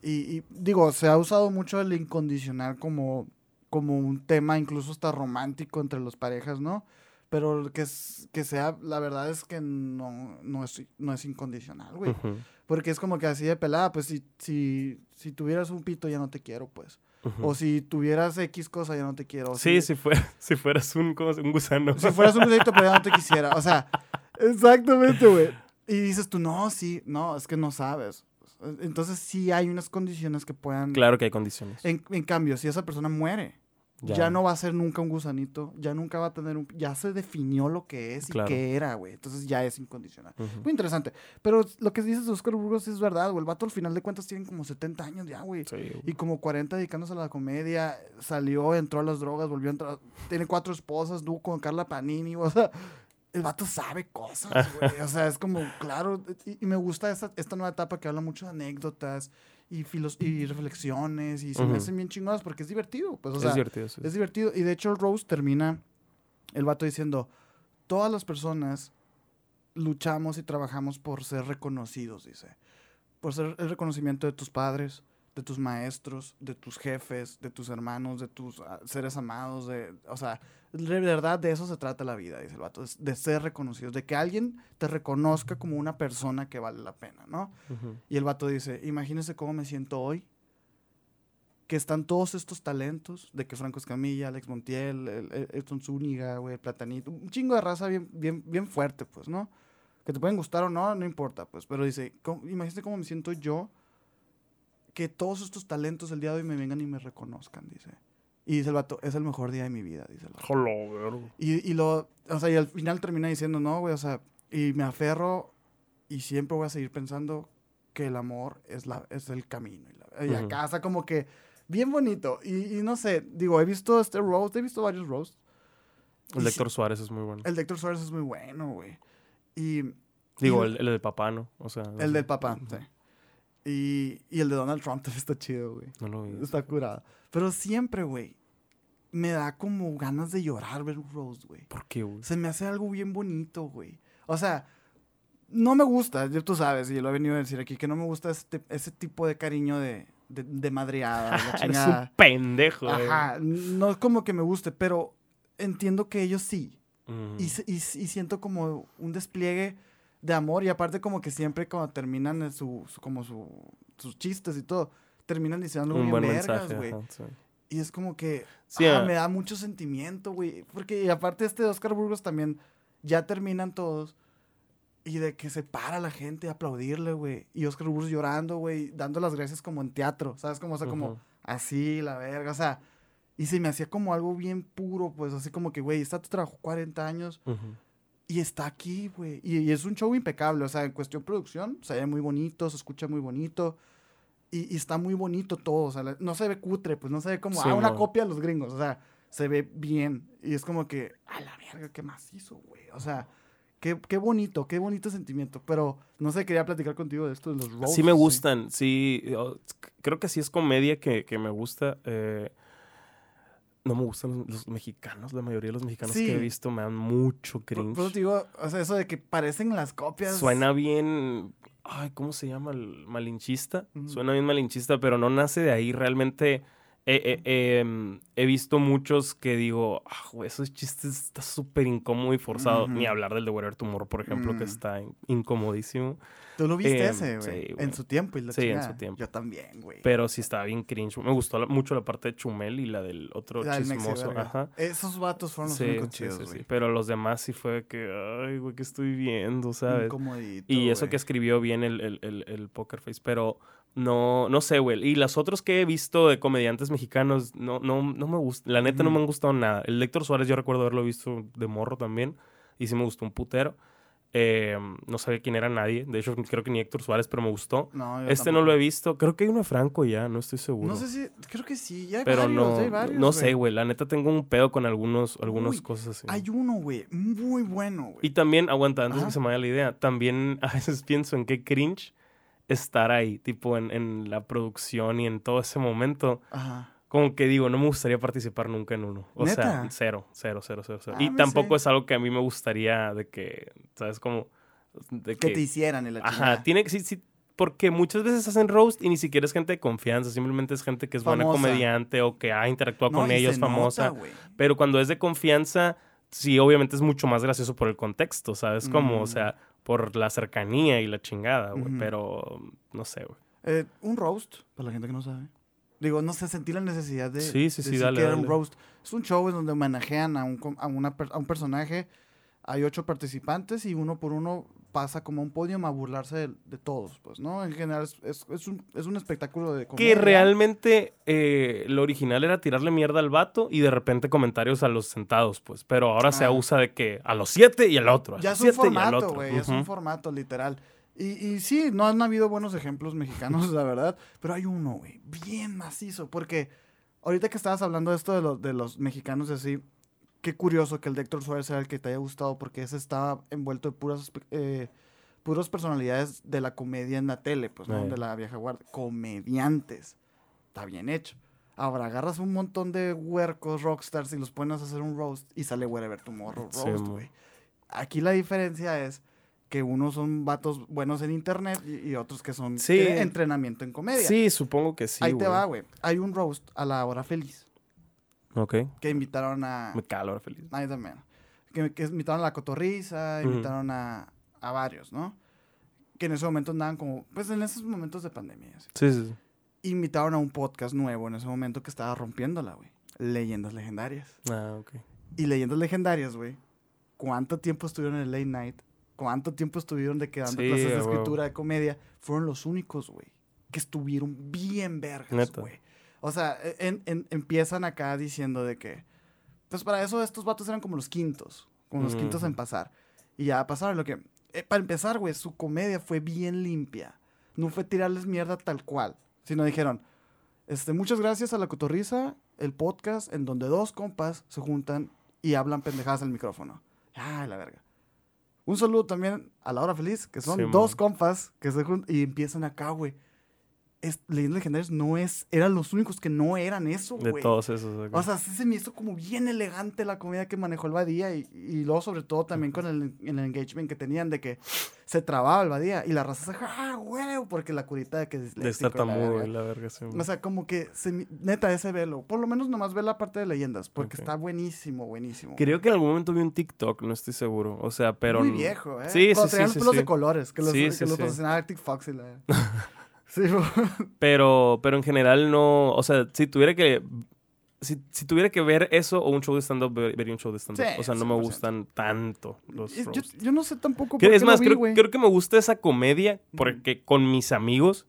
Y, y, digo, se ha usado mucho el incondicional como, como un tema incluso hasta romántico entre las parejas, ¿no? Pero que, que sea, la verdad es que no, no, es, no es incondicional, güey. ujú, Porque es como que así de pelada, pues si, si, si tuvieras un pito ya no te quiero, pues. O si tuvieras X cosa ya no te quiero. o Sí, si, si, fuera, si fueras un, ¿cómo se- un gusano. si fueras un gusito pero ya no te quisiera. O sea, exactamente, güey. Y dices tú, no, sí, no, es que no sabes. Entonces sí hay unas condiciones que puedan... Claro que hay condiciones. En, en cambio, si esa persona muere, ya. no va a ser nunca un gusanito, ya nunca va a tener un... Ya se definió lo que es y qué era, güey. Entonces ya es incondicional. Muy interesante. Pero lo que dices de Oscar Burgos es verdad, güey. El vato al final de cuentas tiene como 70 años ya, güey. Sí. Y como 40 dedicándose a la comedia, salió, entró a las drogas, volvió a entrar. Tiene cuatro esposas, tuvo con Carla Panini, o sea, el vato sabe cosas, güey. O sea, es como, claro, y, y me gusta esta, esta nueva etapa que habla mucho de anécdotas y, filos y reflexiones y se me Ujú. hacen bien chingadas porque es divertido, pues, o es sea, divertido. sí. es divertido. Y de hecho Rose termina el vato diciendo, todas las personas luchamos y trabajamos por ser reconocidos, dice. Por ser el reconocimiento de tus padres, de tus maestros, de tus jefes, de tus hermanos, de tus ah, seres amados, de, o sea, de verdad de eso se trata la vida, dice el vato, de ser reconocidos, de que alguien te reconozca como una persona que vale la pena, ¿no? Y el vato dice, imagínense cómo me siento hoy, que están todos estos talentos, de que Franco Escamilla, Alex Montiel, el, el, Elton Zúñiga, güey, Platanito, un chingo de raza bien, bien, bien fuerte, pues, ¿no? Que te pueden gustar o no, no importa, pues, pero dice, ¿cómo- imagínense cómo me siento yo, que todos estos talentos el día de hoy me vengan y me reconozcan, dice. Y dice el vato, es el mejor día de mi vida, dice el vato. Y, y lo, o sea, y al final termina diciendo, no, güey, o sea, y me aferro y siempre voy a seguir pensando que el amor es, la, es el camino. Y, la, y acá, o sea, como que bien bonito. Y, y no sé, digo, he visto este roast, he visto varios roasts. El Héctor Suárez es muy bueno. El Héctor Suárez es muy bueno, güey. Y Digo, y- el, el del papá, ¿no? O sea. el del papá, sí. Y, y el de Donald Trump también está chido, güey. No lo vi. Está curado. Pero siempre, güey, me da como ganas de llorar ver roast, güey. ¿Por qué, güey? Se me hace algo bien bonito, güey. O sea, no me gusta, ya tú sabes, y lo he venido a decir aquí, que no me gusta este, ese tipo de cariño de, de, de madreada, chingada. un pendejo, güey. Ajá, no es como que me guste, pero entiendo que ellos sí. Y, y siento como un despliegue de amor, y aparte como que siempre cuando terminan su, su- como su, sus chistes y todo, terminan diciendo algo un bien buen vergas, mensaje. güey. sí. Y es como que Sí, ah, ah. me da mucho sentimiento, güey. Porque y aparte este de Oscar Burgos también ya terminan todos. Y de que se para la gente a aplaudirle, güey. Y Oscar Burgos llorando, güey. Dando las gracias como en teatro. ¿Sabes? Como, o sea, como Ujú. así, la verga. O sea, y se me hacía como algo bien puro, pues así como que, güey, está trabajó 40 años Ujú. Y está aquí, güey. Y, y es un show impecable, o sea, en cuestión producción, se ve muy bonito, se escucha muy bonito. Y, y está muy bonito todo, o sea, la- no se ve cutre, pues no se ve como, Sí, ah, una copia de los gringos, o sea, se ve bien. Y es como que, a la verga, qué macizo, güey. O sea, qué, qué bonito, qué bonito sentimiento. Pero, no sé, quería platicar contigo de esto, de los roasts. Sí me gustan, sí. creo que sí es comedia que, que me gusta. eh, no me gustan los, los mexicanos. La mayoría de los mexicanos Sí. que he visto me dan mucho cringe. por eso te digo, o sea, eso de que parecen las copias. Suena bien. Ay, ¿cómo se llama? El malinchista. Suena bien malinchista, pero no nace de ahí. Realmente eh, eh, he visto muchos que digo, ah, esos chistes está súper incómodo y forzado. Ujú. Ni hablar del de Whatever Tomorrow, por ejemplo, que Mm. está in- incomodísimo. Tú lo viste Em, ese, güey. sí, en su tiempo y la Sí, en chingada. su tiempo. Yo también, güey. Pero sí estaba bien cringe. Me gustó la- mucho la parte de Chumel y la del otro La del chismoso. verga. Ajá. Esos vatos fueron los Sí, únicos chidos, güey. sí. Pero los demás sí fue que, ay, güey, ¿qué estoy viendo? ¿Sabes? Incomodito, Y eso güey. que escribió bien el, el, el, el Poker Face, pero no, no sé, güey. Y las otros que he visto de comediantes mexicanos, no, no, no me gustan. La neta no me han gustado nada. El Héctor Suárez, yo recuerdo haberlo visto de morro también. Y sí me gustó un putero. Eh, no sabía quién era nadie. De hecho, creo que ni Héctor Suárez, pero me gustó. No, Este no lo he visto. Creo que hay uno de Franco ya, no estoy seguro. No sé si, creo que sí, ya hay pero varios, no, ya hay varios, no sé, güey. La neta tengo un pedo con algunos, algunas Uy, cosas así. Hay uno, güey, muy bueno, güey. Y también, aguanta, antes Ajá. que se me vaya la idea, también a veces pienso en qué cringe estar ahí, tipo en, en la producción y en todo ese momento. Ajá. Como que digo, no me gustaría participar nunca en uno. O sea, cero, cero, cero, cero, cero. Ah, y tampoco sé. es algo que a mí me gustaría de que, ¿sabes? Como... De Que te hicieran en la Ajá, tiene que... Sí, sí, porque muchas veces hacen roast y ni siquiera es gente de confianza, simplemente es gente que es buena comediante o que ha interactuado No, con ellos, famosa. nota. Pero cuando es de confianza, sí, obviamente es mucho más gracioso por el contexto, ¿sabes? Como, Mm. o sea, por la cercanía y la chingada, güey. Pero, no sé, güey. Eh, un roast, para la gente que no sabe. Digo, no sé, sentí la necesidad de, Sí, sí, de sí, decir dale, que era un roast. Es un show en donde homenajean a un, a, una a un personaje. Hay ocho participantes y uno por uno pasa como a un podium a burlarse de, de todos, pues, ¿no? En general es, es- es un, es un espectáculo de Que realmente eh, lo original era tirarle mierda al vato y de repente comentarios a los sentados, pues. Pero ahora se Ah. usa de que a los siete y al otro. A Ya los es un siete formato, güey, es un formato, literal. Y, y sí, no han habido buenos ejemplos mexicanos, la verdad, pero hay uno, güey, bien macizo, porque ahorita que estabas hablando de esto de, los de los mexicanos y así, qué curioso que el de Héctor Suárez sea el que te haya gustado, porque ese estaba envuelto de puras, eh, puras personalidades de la comedia en la tele, pues, ¿no? Eh. De la vieja guardia, comediantes, está bien hecho. Ahora agarras un montón de huercos, rockstars y los pones a hacer un roast y sale Wherever Tomorrow roast, güey. Aquí la diferencia es que unos son vatos buenos en internet y, y otros que son Sí. que entrenamiento en comedia. Sí, supongo que sí, Ahí te va, güey. Hay un roast a la hora feliz Ok. que invitaron a... Me ahora feliz. Ahí también. Que, que invitaron a la Cotorriza, invitaron a, a varios, ¿no? Que en ese momento andaban como... Pues en esos momentos de pandemia. así. Sí, sí, sí. Invitaron a un podcast nuevo en ese momento que estaba rompiéndola, güey. Leyendas legendarias. Ah, ok. Y leyendas legendarias, güey. ¿Cuánto tiempo estuvieron en el late night? ¿Cuánto tiempo estuvieron de que dando Sí, clases de a escritura, de comedia? Fueron los únicos, güey, que estuvieron bien vergas, güey. O sea, en- en- empiezan acá diciendo de que, pues para eso estos vatos eran como los quintos, como los quintos en pasar. Y ya pasaron lo que, eh, para empezar, güey, su comedia fue bien limpia. No fue tirarles mierda tal cual, sino dijeron, este, muchas gracias a La Cotorriza, el podcast en donde dos compas se juntan y hablan pendejadas al micrófono. Ay, la verga. Un saludo también a La Hora Feliz, que son Sí, dos man. compas que se juntan y empiezan acá, güey. Es, Leyendas Legendarias no es, eran los únicos que no eran eso, De güey. todos esos. O sea, sí se me hizo como bien elegante la comedia que manejó el Badía y, y luego sobre todo también con el, el engagement que tenían de que se trababa el Badía y la raza se ah, güey, porque la curita de que es de estar tan la verga, sí. O sea, como que, se neta, ese velo. Por lo menos nomás ve la parte de leyendas, porque está buenísimo, buenísimo. Creo que en algún momento vi un TikTok, no estoy seguro. O sea, pero. Muy viejo, ¿eh? Sí, Cuando sí, tenían sí, los pelos sí, de sí. colores, que los, Sí, que sí, los sí. patrocinaba Arctic Fox y la... sí. Pero, pero en general no. O sea, si tuviera que. Si, si tuviera que ver eso o un show de stand-up, ver- vería un show de stand-up. Sí, o sea, no me 100%. gustan tanto los yo, yo no sé tampoco por es qué más, lo vi, creo, creo que me gusta esa comedia porque con mis amigos,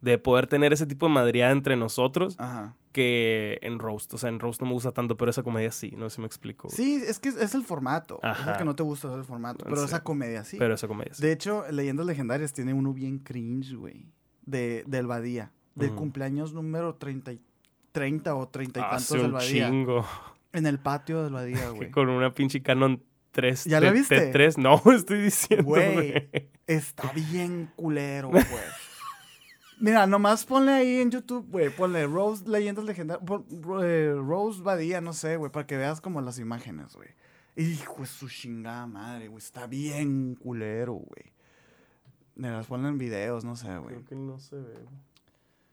de poder tener ese tipo de madriada entre nosotros, Ajá. que en roast. O sea, en roast no me gusta tanto, pero esa comedia sí, no sé si me explico. Sí, es que es, es el formato. Es el que no te gusta es el formato. Pero Sí. esa comedia sí. Pero esa comedia sí. De hecho, Leyendas Legendarias tiene uno bien cringe, güey. De, del Badía. Del cumpleaños número 30, y- 30 o 30 y tantos Hace del un Badía. chingo. En el patio del Badía, güey. Con una pinche Canon 3. ¿Ya la viste? T3. No, estoy diciendo, Güey. Está bien culero, güey. Mira, nomás ponle ahí en YouTube, güey, ponle Rose Leyendas Legendarias, eh, Rose Badía, no sé, güey, para que veas como las imágenes, güey. Hijo de su chingada madre, güey, está bien culero, güey. Me las ponen en videos, no sé, güey. Creo que no se ve. güey.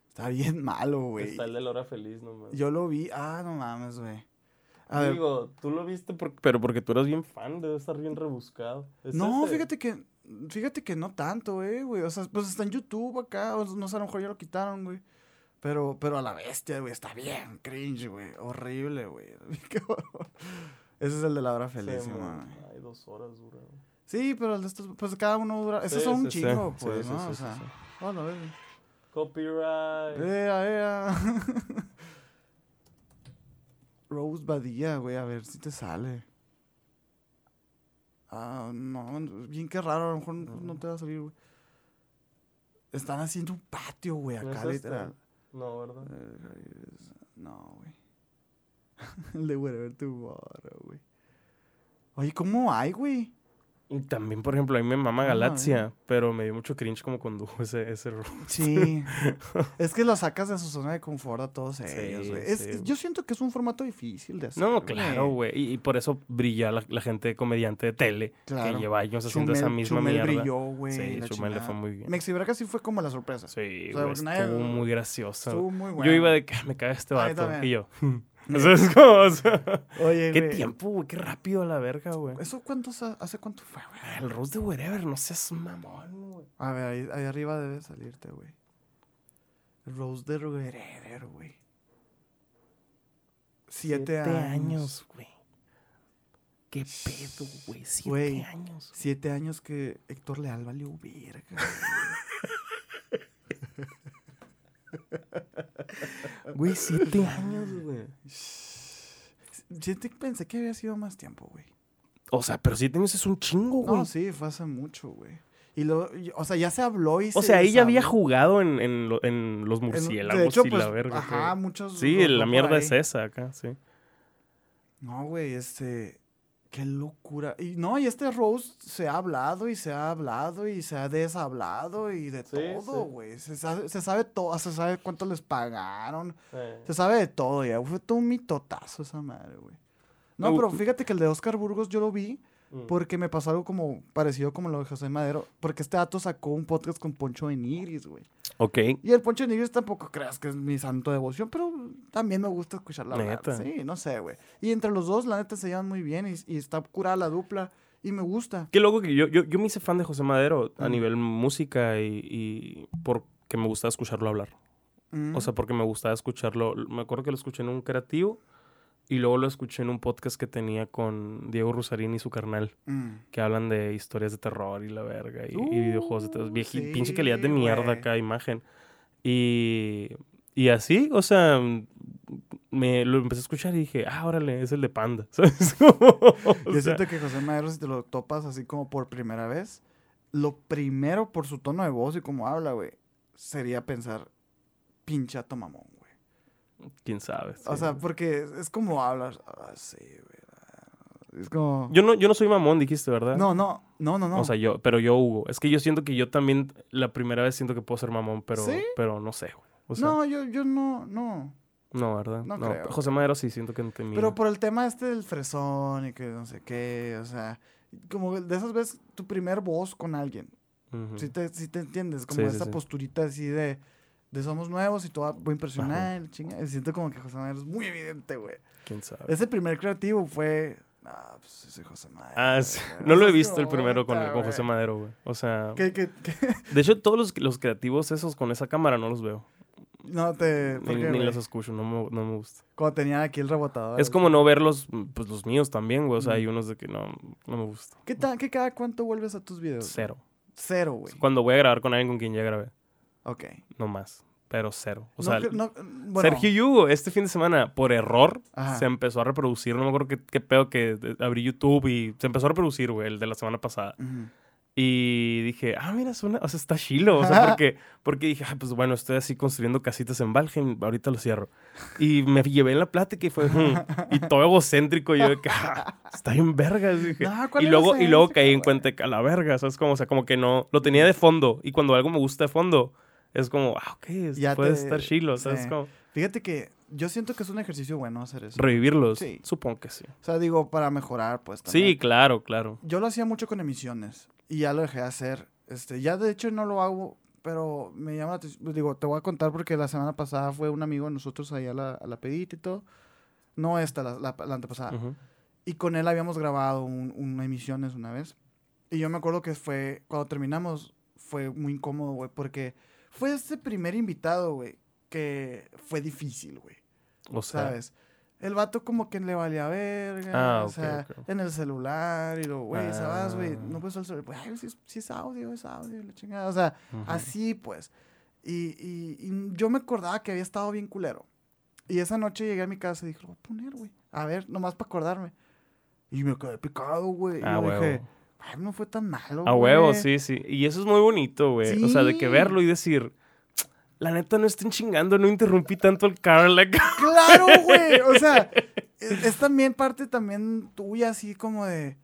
Está bien malo, güey. Está el de la hora feliz nomás. Yo lo vi, ah, no mames, güey. A ver, Digo, tú lo viste, por- pero porque tú eras bien fan, debe estar bien rebuscado. ¿Es no, ese? fíjate que, fíjate que no tanto, eh, güey. O sea, pues está en YouTube acá, o no sé, a lo mejor ya lo quitaron, güey. Pero, pero a la bestia, güey, está bien cringe, güey. Horrible, güey. Ese es el de la hora Sí, feliz, man. man. Ay, dos horas dura. güey. Sí, pero estos, pues cada uno dura. Estos Sí, son un sí, chingo, Sí, pues, ¿no? o sea, bueno. Copyright. Ea, ea. Rose Badía, güey, a ver si te sale. Ah, no, bien que raro, a lo mejor no, no te va a salir, güey. Están haciendo un patio, güey, ¿No acá, es este? literal. No, ¿verdad? Eh, No, güey. El de Wherever Tomorrow, güey. Oye, ¿cómo hay, güey? Y también, por ejemplo, a mí me mama Ah, Galaxia, pero me dio mucho cringe como condujo ese, ese roast. Sí. es que lo sacas de su zona de confort a todos ellos, Sí, güey. Es- sí. Yo siento que es un formato difícil de hacer. No, claro, güey. Y, y por eso brilla la, la gente comediante de tele Claro. que lleva años haciendo esa misma Chumel mierda. brilló, güey. Sí, Chumel le fue muy bien. Mexi Braga sí fue como la sorpresa. Sí, O sea, güey, porque nadie- estuvo muy graciosa. Estuvo muy. Yo iba de que "Ah, me caga este vato. también. Y yo. o sea, es como, o sea, Oye, qué güey, tiempo, güey, qué rápido a la verga, güey. ¿Eso cuánto, hace cuánto fue, güey? El roast de wherever, no seas mamón, güey. A ver, ahí, ahí arriba debe salirte, güey. Rose de Guerrero, güey. Siete, años. güey. Qué pedo, güey. Siete Güey. años. Siete años que Héctor Leal valió verga. Güey, siete años, güey. Siete, pensé que había sido más tiempo, güey. O sea, pero siete años es un chingo, güey. No, sí, fue hace mucho, güey. Y lo, o sea, ya se habló y O se sea, ahí ya había jugado en, en, lo- en los murciélagos de hecho, y pues, la verga. Ajá, creo. muchos. Sí, la mierda ahí. es esa acá, sí. No, güey, este. Qué locura. Y no, y este Rose se ha hablado y se ha hablado y se ha deshablado y de Sí, todo, sí. güey. Se sabe, se sabe todo, se sabe cuánto les pagaron. Se sabe de todo ya. Fue todo un mitotazo esa madre, güey. No, pero fíjate que el de Oscar Burgos yo lo vi Mm. Porque me pasó algo como parecido como lo de José Madero. Porque este dato sacó un podcast con Poncho de Nigris, güey. Ok. Y el Poncho de Nigris tampoco creas que es mi santo devoción, pero también me gusta escucharla hablar. Neta. Sí, no sé, güey. Y entre los dos, la neta, se llevan muy bien y, y está curada la dupla. Y me gusta. Qué loco que yo, yo, yo me hice fan de José Madero a nivel música y, y porque me gustaba escucharlo hablar. Mm. O sea, porque me gustaba escucharlo. Me acuerdo que lo escuché en un creativo y luego lo escuché en un podcast que tenía con Diego Rusarín y su carnal, Mm. que hablan de historias de terror y la verga y, y Uh, videojuegos de terror. Vieji- sí, pinche calidad de mierda acá, imagen. Y, y así, o sea, me lo empecé a escuchar y dije, ah, órale, es el de Panda. ¿Sabes? O Yo siento que José Madero, si te lo topas así como por primera vez, lo primero por su tono de voz y cómo habla, güey, sería pensar, pinchato mamón. Quién sabe. O sí. sea, porque es, como hablas así, güey. Es como... Yo no, yo no soy mamón, dijiste, ¿verdad? No, no, no, no, no. O sea, yo, pero yo, Hugo. Es que yo siento que yo también, la primera vez siento que puedo ser mamón, pero, ¿Sí? pero no sé, güey. O sea, no, yo, yo no, no. no, ¿verdad? no creo. José Madero sí siento que no te mira. Pero por el tema este del fresón y que no sé qué, o sea, como de esas veces tu primer voz con alguien. Ujú. Si te, sí te entiendes, como Sí, sí, esa sí. posturita así de, de somos nuevos y todo voy a impresionar, chinga. Siento como que José Madero es muy evidente, güey. ¿Quién sabe? Ese primer creativo fue, ah, pues ese José Madero. Ah, sí. No lo he visto el primero con, con José. Madero, güey. O sea, Que, que, que- de hecho, todos los, los creativos esos con esa cámara no los veo. no te, ¿por Ni, qué, los escucho, no me, no me gusta. Cuando tenían aquí el rebotador. Es como no ver los, pues, los míos también, güey. O sea, Mm. hay unos de que no, no me gusta. ¿Qué, ta- qué cada cuánto vuelves a tus videos? Cero. Cero, güey. Cuando voy a grabar con alguien con quien ya grabé, Ok. no más. Pero cero. O No sea, cre- no, bueno, Sergio Yugo, este fin de semana, por error, Ajá. se empezó a reproducir. No me acuerdo qué, qué pedo que eh, abrí YouTube y se empezó a reproducir, güey, el de la semana pasada. Y dije, ah, mira, suena, o sea, está chilo. O sea, porque, porque dije, ah, pues bueno, estoy así construyendo casitas en Valheim, ahorita lo cierro. Y me llevé en la plática y fue, "Hmm", y todo egocéntrico. Yo de que, ah, está bien vergas. Dije. No, ¿cuál y luego, y luego caí en cuenta que a la verga, ¿sabes? Como, o sea, como que no, lo tenía de fondo. Y cuando algo me gusta de fondo, es como, ah, ok, Ya puede te- estar chilo, ¿sabes? sí. Como Fíjate que yo siento que es un ejercicio bueno hacer eso. revivirlos. Sí. Supongo que sí. O sea, digo, para mejorar, pues también. Sí, claro, claro. Yo lo hacía mucho con emisiones y ya lo dejé de hacer. Este, ya de hecho no lo hago, pero me llama la atención. Digo, te voy a contar porque la semana pasada fue un amigo de nosotros ahí a la, a la pedita y todo. No esta, la, la, la antepasada. Ujú. Y con él habíamos grabado un, una emisiones una vez. Y yo me acuerdo que fue, cuando terminamos, fue muy incómodo, güey, porque fue ese primer invitado, güey, que fue difícil, güey. O sea, ¿Sabes? El vato como que le valía verga, Ah, o sea, en el celular y lo, güey, ¿sabes, güey? Ah. No puedes el celular, güey, si es, si es audio, es audio, la chingada, o sea, así pues. Y, y- y yo me acordaba que había estado bien culero. Y esa noche llegué a mi casa y dije, lo voy a poner, güey, a ver, nomás para acordarme. Y me quedé picado, güey. y Ah, yo dije, ay, no fue tan malo, A huevo, güey". sí, sí. Y eso es muy bonito, güey. O sea, de que Sí. verlo y decir, la neta no estén chingando, no interrumpí tanto el Carl. Claro, güey. O sea, es, es también parte también tuya, así como de.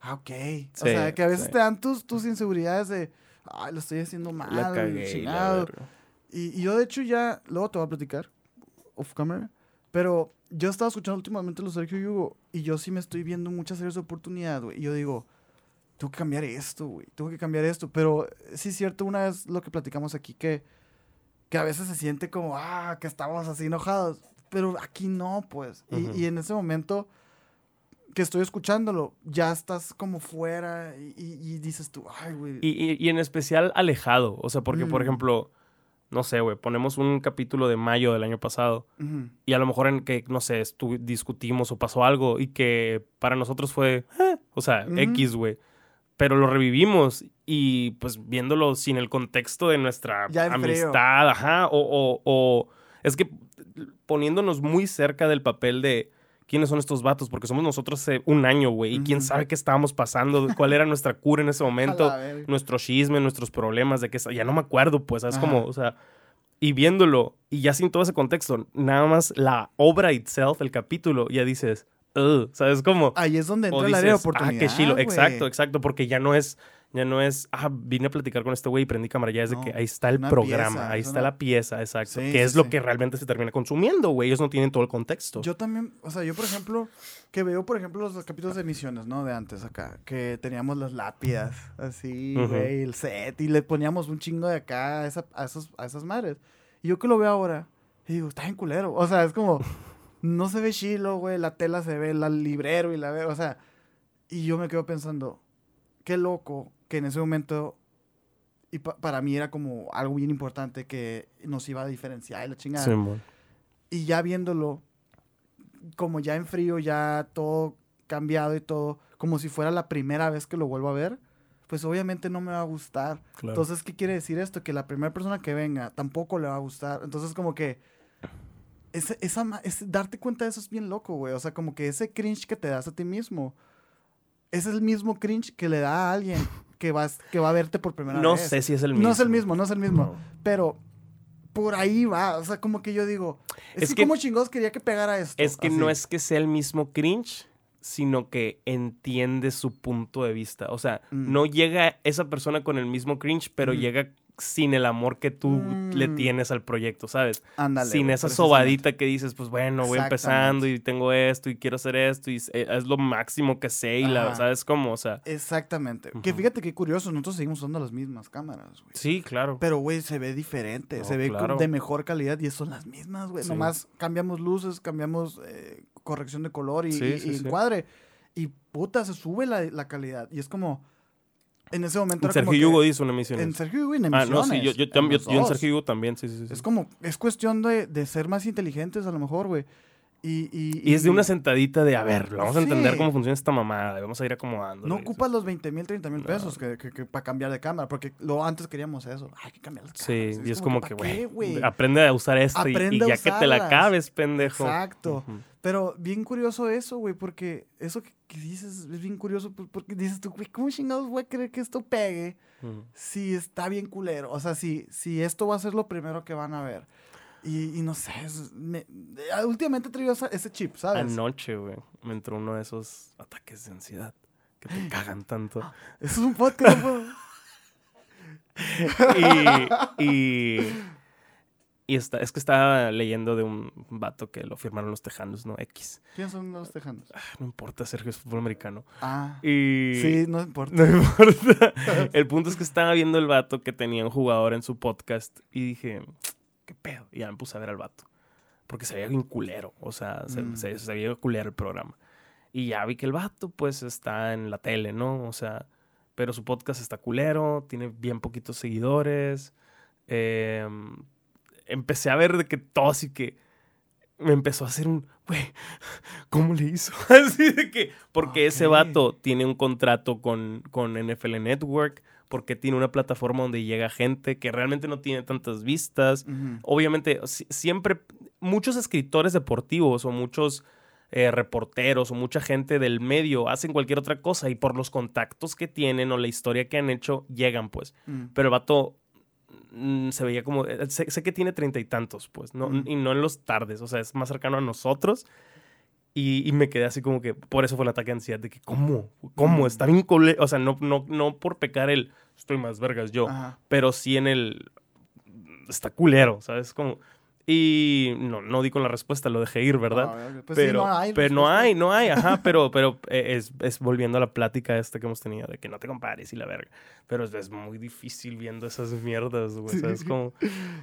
Ah, ok. o Sí, sea, que a veces sí. te dan tus, tus inseguridades de. Ay, lo estoy haciendo mal. La cagué. y la chingado". Y, y yo, de hecho, ya. Luego te voy a platicar. Off camera. Pero yo estaba escuchando últimamente los Sergio Yugo. Y yo sí me estoy viendo muchas áreas de oportunidad, güey. Y yo digo. Tengo que cambiar esto, güey. Tengo que cambiar esto. Pero sí es cierto, una vez lo que platicamos aquí, que, que a veces se siente como, ah, que estamos así enojados. Pero aquí no, pues. Y- en ese momento que estoy escuchándolo, ya estás como fuera y, y- y dices tú, ay, güey. Y, en especial alejado. O sea, porque, por Mm. ejemplo, no sé, güey, ponemos un capítulo de mayo del año pasado y a lo mejor en que, no sé, discutimos o pasó algo y que para nosotros fue, eh, o sea. X, güey. Pero lo revivimos y pues viéndolo sin el contexto de nuestra amistad, ajá, o, o, o es que poniéndonos muy cerca del papel de quiénes son estos vatos, porque somos nosotros hace un año, güey, y quién sabe qué estábamos pasando, cuál era nuestra cura en ese momento, nuestro chisme, nuestros problemas, de que ya no me acuerdo, pues, es como, o sea, y viéndolo, y ya sin todo ese contexto, nada más la obra itself, el capítulo, ya dices, "Ugh", ¿sabes cómo? Ahí es donde entra de dices, oportunidad. ah, qué chilo. güey. Exacto, exacto, porque ya no es, ya no es, ah, vine a platicar con este güey y prendí cámara, ya es de No, que ahí está el programa, pieza, ahí es está una- la pieza, exacto, Sí, que es sí, lo sí. que realmente se termina consumiendo, güey, ellos no tienen todo el contexto. Yo también, o sea, yo por ejemplo, que veo, por ejemplo, los, capítulos de misiones, ¿no? De antes acá, que teníamos las lápidas, así, güey, el set, y le poníamos un chingo de acá a, esa- a, esos, a esas madres. Y yo que lo veo ahora, y digo, está bien culero. O sea, es como, no se ve chilo, güey, la tela se ve, el librero y la ve, o sea, y yo me quedo pensando, qué loco que en ese momento, y pa- para mí era como algo bien importante que nos iba a diferenciar y la chingada. Simón. Y ya viéndolo, como ya en frío, ya todo cambiado y todo, como si fuera la primera vez que lo vuelvo a ver, pues obviamente no me va a gustar. Claro. Entonces, ¿qué quiere decir esto? Que la primera persona que venga tampoco le va a gustar. Entonces, como que ese, esa, ma- ese- darte cuenta de eso es bien loco, güey. O sea, como que ese cringe que te das a ti mismo, es el mismo cringe que le da a alguien que, vas, que va a verte por primera no vez. sé si es el mismo. No es el mismo, no es el mismo. No. Pero por ahí va. O sea, como que yo digo, es, Es que, que- como chingados quería que pegara esto. Es que Así. no es que sea el mismo cringe, sino que entiende su punto de vista. O sea, Mm. no llega esa persona con el mismo cringe, pero Ujú. llega sin el amor que tú le Mm. tienes al proyecto, ¿sabes? Ándale, sin esa sobadita que dices, pues bueno, voy empezando y tengo esto y quiero hacer esto y es, eh, es lo máximo que sé y la. ¿sabes cómo? O sea, Exactamente. Que fíjate qué curioso, nosotros seguimos usando las mismas cámaras, güey. sí, claro. Pero, güey, se ve diferente, No, se ve claro. de mejor calidad y son las mismas, güey. Sí. Nomás cambiamos luces, cambiamos eh, corrección de color y, Sí, y- sí, y sí. encuadre. Y puta, se sube la, la calidad. Y es como, en ese momento era Sergio como que- Hugo hizo una emisión. En Sergio Hugo y en Ah, no, sí, emisiones, yo, yo, en yo- en. Sergio Hugo también, sí, sí, sí. Es como, es cuestión de, de ser más inteligentes a lo mejor, güey. Y, y, Y es de una sentadita de, a ver, vamos a entender Sí. cómo funciona esta mamada, vamos a ir acomodando. No ocupas los 20 mil, 30 mil No. pesos que, que, para cambiar de cámara, porque lo antes queríamos eso. Hay que cambiar las Sí, cámaras. y es como ¿pa' que, güey, aprende a usar esto y- ya que te la acabes, pendejo. Exacto. Pero bien curioso eso, güey, porque eso que, que dices es bien curioso, porque dices tú, güey, ¿cómo chingados voy a creer que esto pegue Ujú. si está bien culero? O sea, si, si esto va a ser lo primero que van a ver. Y, y no sé, es- me- eh, últimamente he ese chip, ¿sabes? Anoche, güey, me entró uno de esos ataques de ansiedad que te cagan tanto. Eso es un podcast, y, y, y está, es que estaba leyendo de un vato que lo firmaron los tejanos, ¿no? X. ¿Quiénes son los tejanos? Ah, No importa, Sergio, es fútbol americano. Ah, Y... sí, no importa. No importa. El punto es que estaba viendo el vato que tenía un jugador en su podcast y dije, ¿qué pedo? Y ya me puse a ver al vato. Porque se veía bien culero. O sea, se, Mm. se, se veía culero el programa. Y ya vi que el vato, pues, está en la tele, ¿no? O sea, pero su podcast está culero, tiene bien poquitos seguidores. Eh, empecé a ver de que todo así que me empezó a hacer un, güey, ¿cómo le hizo? Así de que, porque ese vato tiene un contrato con, con NFL Network, porque tiene una plataforma donde llega gente que realmente no tiene tantas vistas. Obviamente, si- siempre, muchos escritores deportivos o muchos eh, reporteros o mucha gente del medio hacen cualquier otra cosa y por los contactos que tienen o la historia que han hecho, llegan, pues. Mm. Pero el vato se veía como. eh, Sé, sé que tiene treinta y tantos, pues. No, Mm. Y no en los tardes. O sea, es más cercano a nosotros. Y, y me quedé así como que. Por eso fue el ataque de ansiedad. De que, ¿cómo? ¿Cómo? Mm. Está bien O sea, no, no, no por pecar el. Estoy más vergas yo. Ajá. Pero sí en el. Está culero, ¿sabes? Como. Y no, no di con la respuesta, lo dejé ir, ¿verdad? Ah. Pues sí, pero no hay pero no hay, no hay, ajá, pero, pero eh, es, es volviendo a la plática esta que hemos tenido de que no te compares y la verga. Pero es, es muy difícil viendo esas mierdas, güey, ¿sabes? Sí. Como,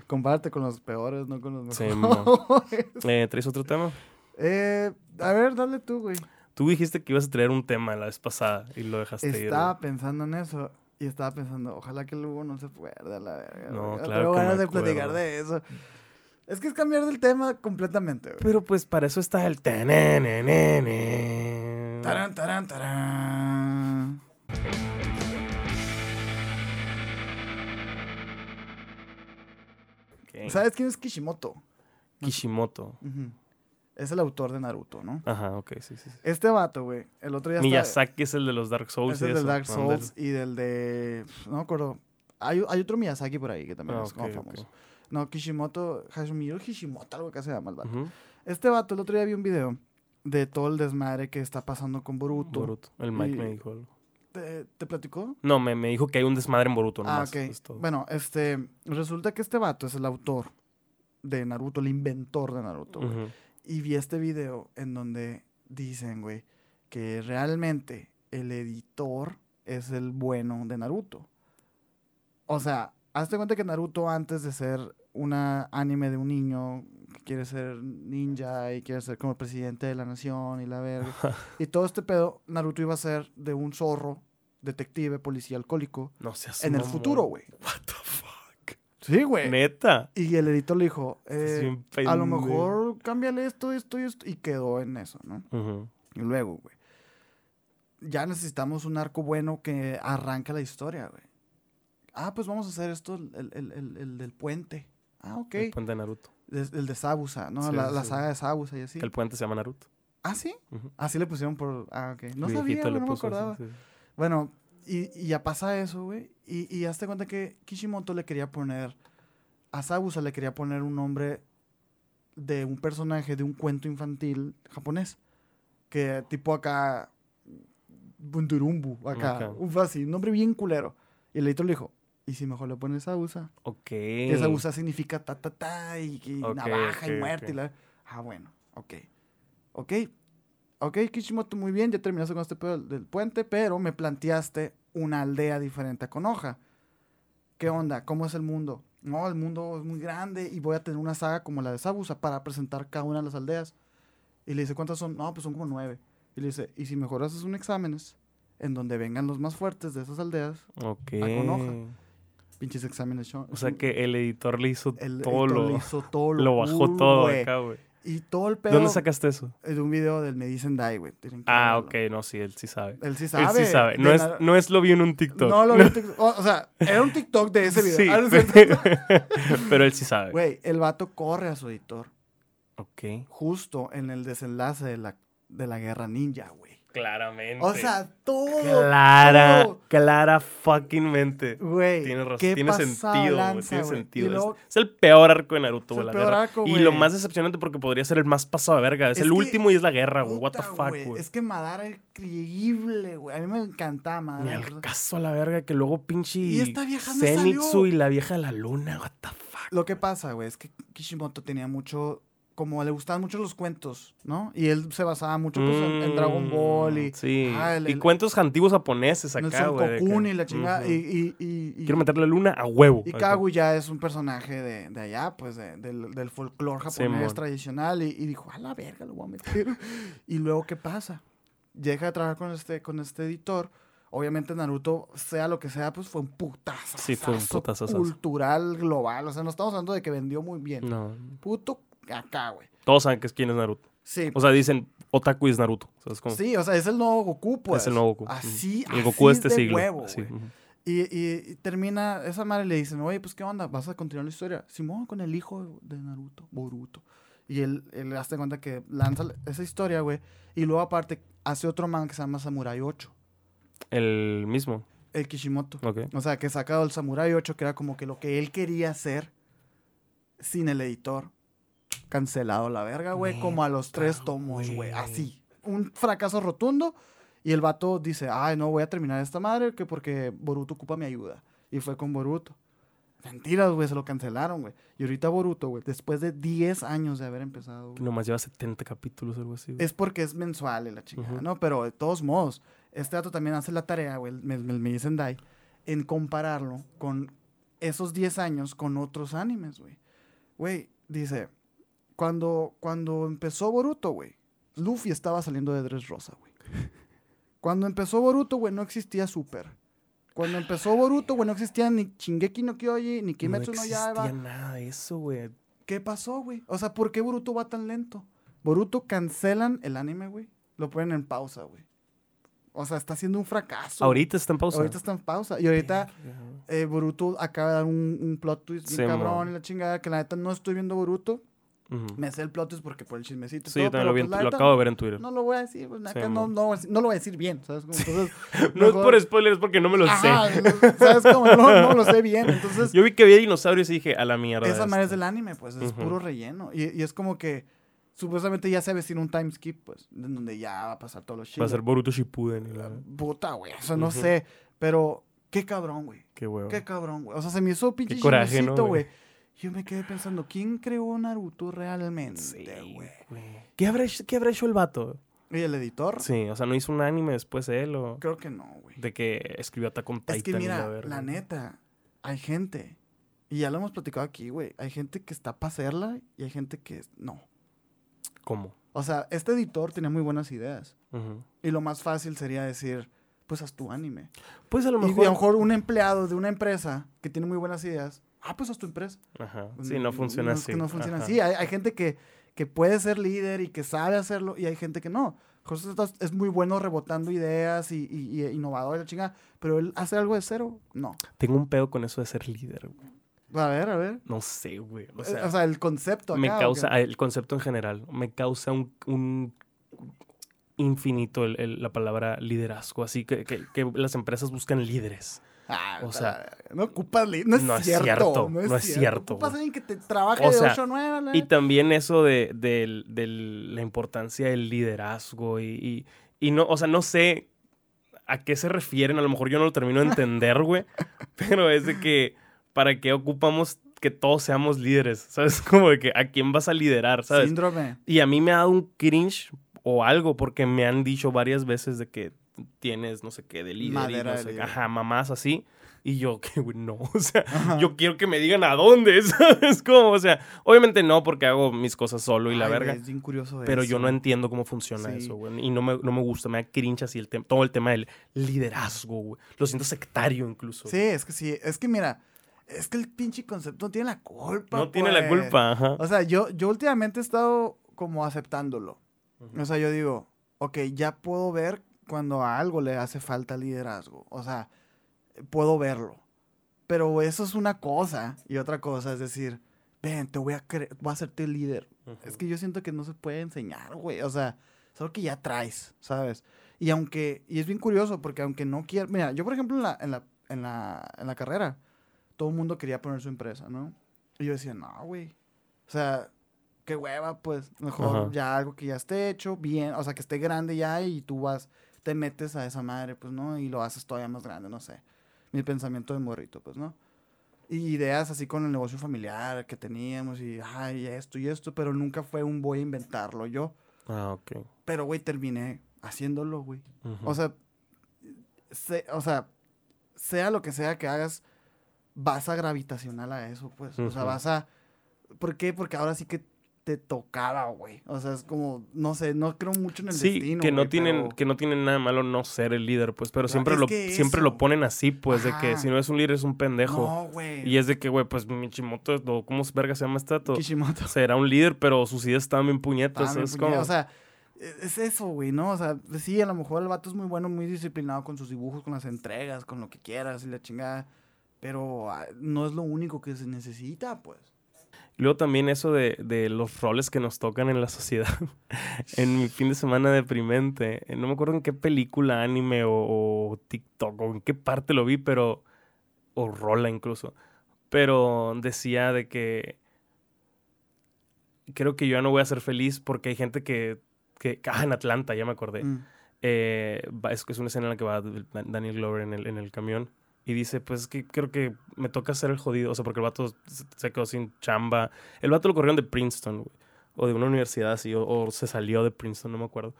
Compárate con los peores, no con los Sí, mejores. eh, ¿Traes otro tema? eh, a ver, dale tú, güey. Tú dijiste que ibas a traer un tema la vez pasada y lo dejaste ir. Estaba pensando en eso y estaba pensando, ojalá que el Hugo no se acuerde a la verga. No, claro Pero ganas de platicar de eso. Es que es cambiar del tema completamente, güey. Pero pues para eso está el... Tarán, tarán, tarán. Ok. ¿Sabes quién es Kishimoto? Kishimoto. Es el autor de Naruto, ¿no? Ajá, ok, sí, sí. sí. Este vato, güey, el otro día Miyazaki es el de los Dark Souls Es y el del eso. Dark. Souls y del de... No me acuerdo. Hay, hay otro Miyazaki por ahí que también Ah, es como ok. No, Kishimoto, Hashimiro Kishimoto, algo que se llama el vato. Este vato, el otro día vi un video de todo el desmadre que está pasando con Boruto. Boruto. El Mike me dijo algo. ¿Te, te platicó? No, me, me dijo que hay un desmadre en Boruto Ah, nomás. ok. es todo. Bueno, este, resulta que este vato es el autor de Naruto, el inventor de Naruto. Ujú. Y vi este video en donde dicen, güey, que realmente el editor es el bueno de Naruto. O sea, hazte cuenta que Naruto antes de ser una anime de un niño que quiere ser ninja y quiere ser como el presidente de la nación y la verga. y todo este pedo, Naruto iba a ser de un zorro, detective, policía alcohólico, No seas en el mamón. futuro, güey. What the fuck. Sí, güey. Neta. Y el editor le dijo, eh, a lo mejor cámbiale esto, esto y esto. Y quedó en eso, ¿no? Y luego, güey. Ya necesitamos un arco bueno que arranque la historia, güey. Ah, pues vamos a hacer esto, el, el- el- el del puente. Ah, ok. El puente de Naruto. Es- El de Sabusa, ¿no? Sí, la, sí, la saga de Sabusa y así. Que el puente se llama Naruto. Ah, sí. Así le pusieron por. Ah, ok. No sabía, no me así, acordaba. sí. Bueno, y, y ya pasa eso, güey. Y, y hazte cuenta que Kishimoto le quería poner. A Sabusa le quería poner un nombre de un personaje de un cuento infantil japonés. Que tipo acá. Bunturumbu, acá. Un un nombre bien culero. Y el editor le dijo: ¿Y si mejor le pones Sabusa? Ok. Que Sabusa significa ta ta ta y, navaja y muerte. Y la... Ah, bueno, ok. Ok. Ok, Kishimoto, muy bien, ya terminaste con este pedo del, puente, pero me planteaste una aldea diferente a Konoha. ¿Qué onda? ¿Cómo es el mundo? No, el mundo es muy grande y voy a tener una saga como la de Sabusa para presentar cada una de las aldeas. Y le dice, ¿cuántas son? No, pues son como nueve. Y le dice, ¿y si mejor haces un exámenes en donde vengan los más fuertes de esas aldeas? Ok. Konoha. Pinches exámenes. O sea que el editor le hizo el todo editor lo, le hizo todo lo lo bajó cool, todo güey. acá, güey. Y todo el ¿De pedo dónde sacaste eso? de un video del Me Dicen Die, güey. Ah, ok, no, sí, él sí sabe. Él sí Él sabe. sí sabe. No es, no es lo vi en un TikTok. No lo vi en TikTok. O, o sea, era un TikTok de ese video. Sí, Ah, no pero él sí sabe. Güey, el vato corre a su editor Ok. justo en el desenlace de la, de la guerra ninja, güey. Claramente. O sea, todo. clara, todo. clara fucking mente. Güey. Tiene razón, qué tiene sentido, güey, lanza, tiene sentido. Luego- es, es el peor arco de Naruto, Es el güey, la peor guerra. arco, y lo más decepcionante porque podría ser el más pasado de verga. Es, Es el que- último y es la guerra, güey. What the fuck, güey. Es que Madara es increíble, güey. A mí me encantaba Ni Madara. al caso a la verga que luego pinche Y esta vieja me Zenitsu salió. y la vieja de la luna. What the fuck. Lo que pasa, güey, es que Kishimoto tenía mucho, como le gustaban mucho los cuentos, ¿no? Y él se basaba mucho pues, en, en Dragon Ball y... Mm, Sí. ah, el- y cuentos antiguos japoneses acá, güey. que- y la chingada. Y, y, y, y- Quiero meterle luna a huevo. y. Kaguya es un personaje de, de allá, pues, de- del, del folclore japonés tradicional. Y, dijo, a la verga, lo voy a meter. y luego, ¿qué pasa? Deja de trabajar con este, con este editor. Obviamente Naruto, sea lo que sea, pues fue un putazo. Sí, fue un putazazazo. Cultural, global. O sea, no estamos hablando de que vendió muy bien. No. Puto acá, güey. Todos saben que es quién es Naruto. Sí. O sea, dicen Otaku es Naruto. O sea, es como. Sí, o sea, es el nuevo Goku, pues. es el nuevo Goku. Así, El Goku de así este de siglo. huevo, sí. Y, y- y termina, esa madre le dicen, oye, pues, ¿qué onda? ¿Vas a continuar la historia? Simón, con el hijo de Naruto, Boruto. Y él, él hace cuenta que lanza esa historia, güey. Y luego, aparte, hace otro man que se llama Samurai 8. El mismo. El Kishimoto. Ok. O sea, que sacado el Samurai 8, que era como que lo que él quería hacer sin el editor. Cancelado la verga, güey. Como a los tres tomos, güey. Así. Un fracaso rotundo. Y el vato dice, ay, no, voy a terminar esta madre que porque Boruto ocupa mi ayuda. Y fue con Boruto. Mentiras, güey, se lo cancelaron, güey. Y ahorita Boruto, güey, después de 10 años de haber empezado, nomás lleva 70 capítulos o algo así. güey. es porque es mensual la chingada. ¿no? Pero de todos modos, este dato también hace la tarea, güey, me, me, me dicen Dai, en compararlo con esos 10 años con otros animes, güey. Güey, dice, cuando, cuando empezó Boruto, güey, Luffy estaba saliendo de Dressrosa, güey. Cuando empezó Boruto, güey, no existía Super. Cuando empezó Boruto, güey, no existía ni Shingeki no Kyoji, ni Kimetsu no, no Yaiba. existía nada de eso, güey. ¿Qué pasó, güey? O sea, ¿por qué Boruto va tan lento? Boruto cancelan el anime, güey. Lo ponen en pausa, güey. O sea, está haciendo un fracaso. Ahorita está en pausa. Ahorita está en pausa. Y ahorita eh, Boruto acaba de dar un, un plot twist bien Sí, cabrón y la chingada. Que la neta no estoy viendo Boruto. Me sé el plot twist porque por el chismecito. Sí, todo, yo también lo, vi pues, lo acabo de ver en Twitter. No lo voy a decir, pues, Sí, no, no, no lo voy a decir bien, ¿sabes? Como, Entonces, No es por spoiler, es porque no me lo Ajá, sé. no, ¿sabes? Como no, no lo sé bien. Entonces, Yo vi que había dinosaurios y dije, a la mierda. esa madre es esto". del anime, pues es puro relleno. Y, y es como que supuestamente ya se avecina un time skip, pues, en donde ya va a pasar todos los Va a ser. Boruto Shippuden. y la- Puta, güey, eso no Ujú. sé, pero qué cabrón, güey. Qué huevo. Qué cabrón, güey. O sea, se me hizo pinche ¿no, güey? Yo me quedé pensando, ¿quién creó Naruto realmente, Sí, güey? ¿Qué habrá, hecho, ¿Qué habrá hecho el vato? ¿Y el editor? Sí, o sea, no hizo un anime después de él o Creo que no, güey. de que escribió Attack on Titan. Es que y la mira, la neta, hay gente, y ya lo hemos platicado aquí, güey, hay gente que está para hacerla y hay gente que no. ¿Cómo? O sea, este editor tenía muy buenas ideas. Y lo más fácil sería decir, pues haz tu anime. Pues a lo Y mejor. a lo mejor un empleado de una empresa que tiene muy buenas ideas, ah, pues haz tu empresa. Ajá. Sí, no funciona es así. que no funciona Ajá. así. Hay, hay gente que, que puede ser líder y que sabe hacerlo y hay gente que no. José es muy bueno rebotando ideas y, y- y innovador y la chinga, pero él hace algo de cero, no. Tengo un pedo con eso de ser líder, güey. A ver, a ver. No sé, güey. O Eh, sea, el concepto me acá, ¿o causa, el concepto en general, me causa un, un infinito el- el- la palabra liderazgo. Así que, que- que las empresas buscan líderes. Ah, o sea, no ocupas no es no es cierto, no es, no es cierto. cierto, Ocupas alguien que te trabaje O de sea, 8 a 9, ¿no? Y también eso de, del- del- la importancia del liderazgo y, y, y no, o sea, no sé a qué se refieren, a lo mejor yo no lo termino de entender, güey, pero es de que, ¿para qué ocupamos que todos seamos líderes? ¿Sabes? Como de que, ¿a quién vas a liderar? ¿Sabes? Síndrome. Y a mí me ha dado un cringe o algo porque me han dicho varias veces de que tienes no sé qué de líder Madera y no sé líder. ajá, mamás así. Y yo, que güey, no, o sea, Ajá. yo quiero que me digan a dónde, ¿sabes? Como, o sea, obviamente no porque hago mis cosas solo y la Ay, verga. güey, es bien curioso Pero eso. yo no entiendo cómo funciona Sí. eso, güey. Y no me, no me gusta, me da cringe así el tema, todo el tema del liderazgo, güey. Lo siento sectario incluso. Sí, es que sí, es que mira, es que el pinche concepto no tiene la culpa. No tiene la pues. culpa, ajá. O sea, yo, yo últimamente he estado como aceptándolo. O sea, yo digo, ok, ya puedo ver cuando a algo le hace falta liderazgo. O sea, puedo verlo. Pero eso es una cosa. Y otra cosa es decir, ven, te voy a, voy a hacerte líder. Ujú. Es que yo siento que no se puede enseñar, güey. O sea, es algo que ya traes, ¿sabes? Y aunque, y es bien curioso, porque aunque no quiera, mira, yo por ejemplo en la, en la, en la, en la carrera, todo el mundo quería poner su empresa, ¿no? Y yo decía, no, güey. O sea, qué hueva, pues, mejor Ajá. ya algo que ya esté hecho, bien, o sea, que esté grande ya y tú vas, te metes a esa madre, pues, ¿no? Y lo haces todavía más grande, no sé. Mi pensamiento de morrito, pues, ¿no? Y ideas así con el negocio familiar que teníamos y, ay, esto y esto, pero nunca fue un voy a inventarlo yo. Ah, ok. Pero, güey, terminé haciéndolo, güey. O sea, se- o sea, sea lo que sea que hagas, vas a gravitacional a eso, pues. O sea, vas a... ¿Por qué? Porque ahora sí que te tocaba, güey. O sea, es como, no sé, no creo mucho en el sí, destino. que no tienen, pero- que no tienen nada malo no ser el líder, pues, pero siempre es lo, siempre eso. lo ponen así, pues, de que si no es un líder es un pendejo. No, güey. Y es de que, güey, pues Michimoto, o ¿cómo verga se llama este dato? Kishimoto. Será un líder, pero sus ideas estaban bien puñetas. Ah, es como... O sea, e- es eso, güey, ¿no? O sea, sí, a lo mejor el vato es muy bueno, muy disciplinado con sus dibujos, con las entregas, con lo que quieras y la chingada. Pero ah, no es lo único que se necesita, pues. Luego también eso de, de los roles que nos tocan en la sociedad. en mi fin de semana deprimente. eh, No me acuerdo en qué película, anime o, o TikTok o en qué parte lo vi, pero... O rola incluso. Pero decía de que... Creo que yo ya no voy a ser feliz porque hay gente que... que ah, en Atlanta, ya me acordé. Mm. Eh, es, es una escena en la que va Daniel Glover en el, en el camión y dice, pues es que creo que me toca ser el jodido, o sea, porque el vato se- quedó sin chamba. El vato lo corrieron de Princeton, güey, o de una universidad así, o, o se salió de Princeton, no me acuerdo.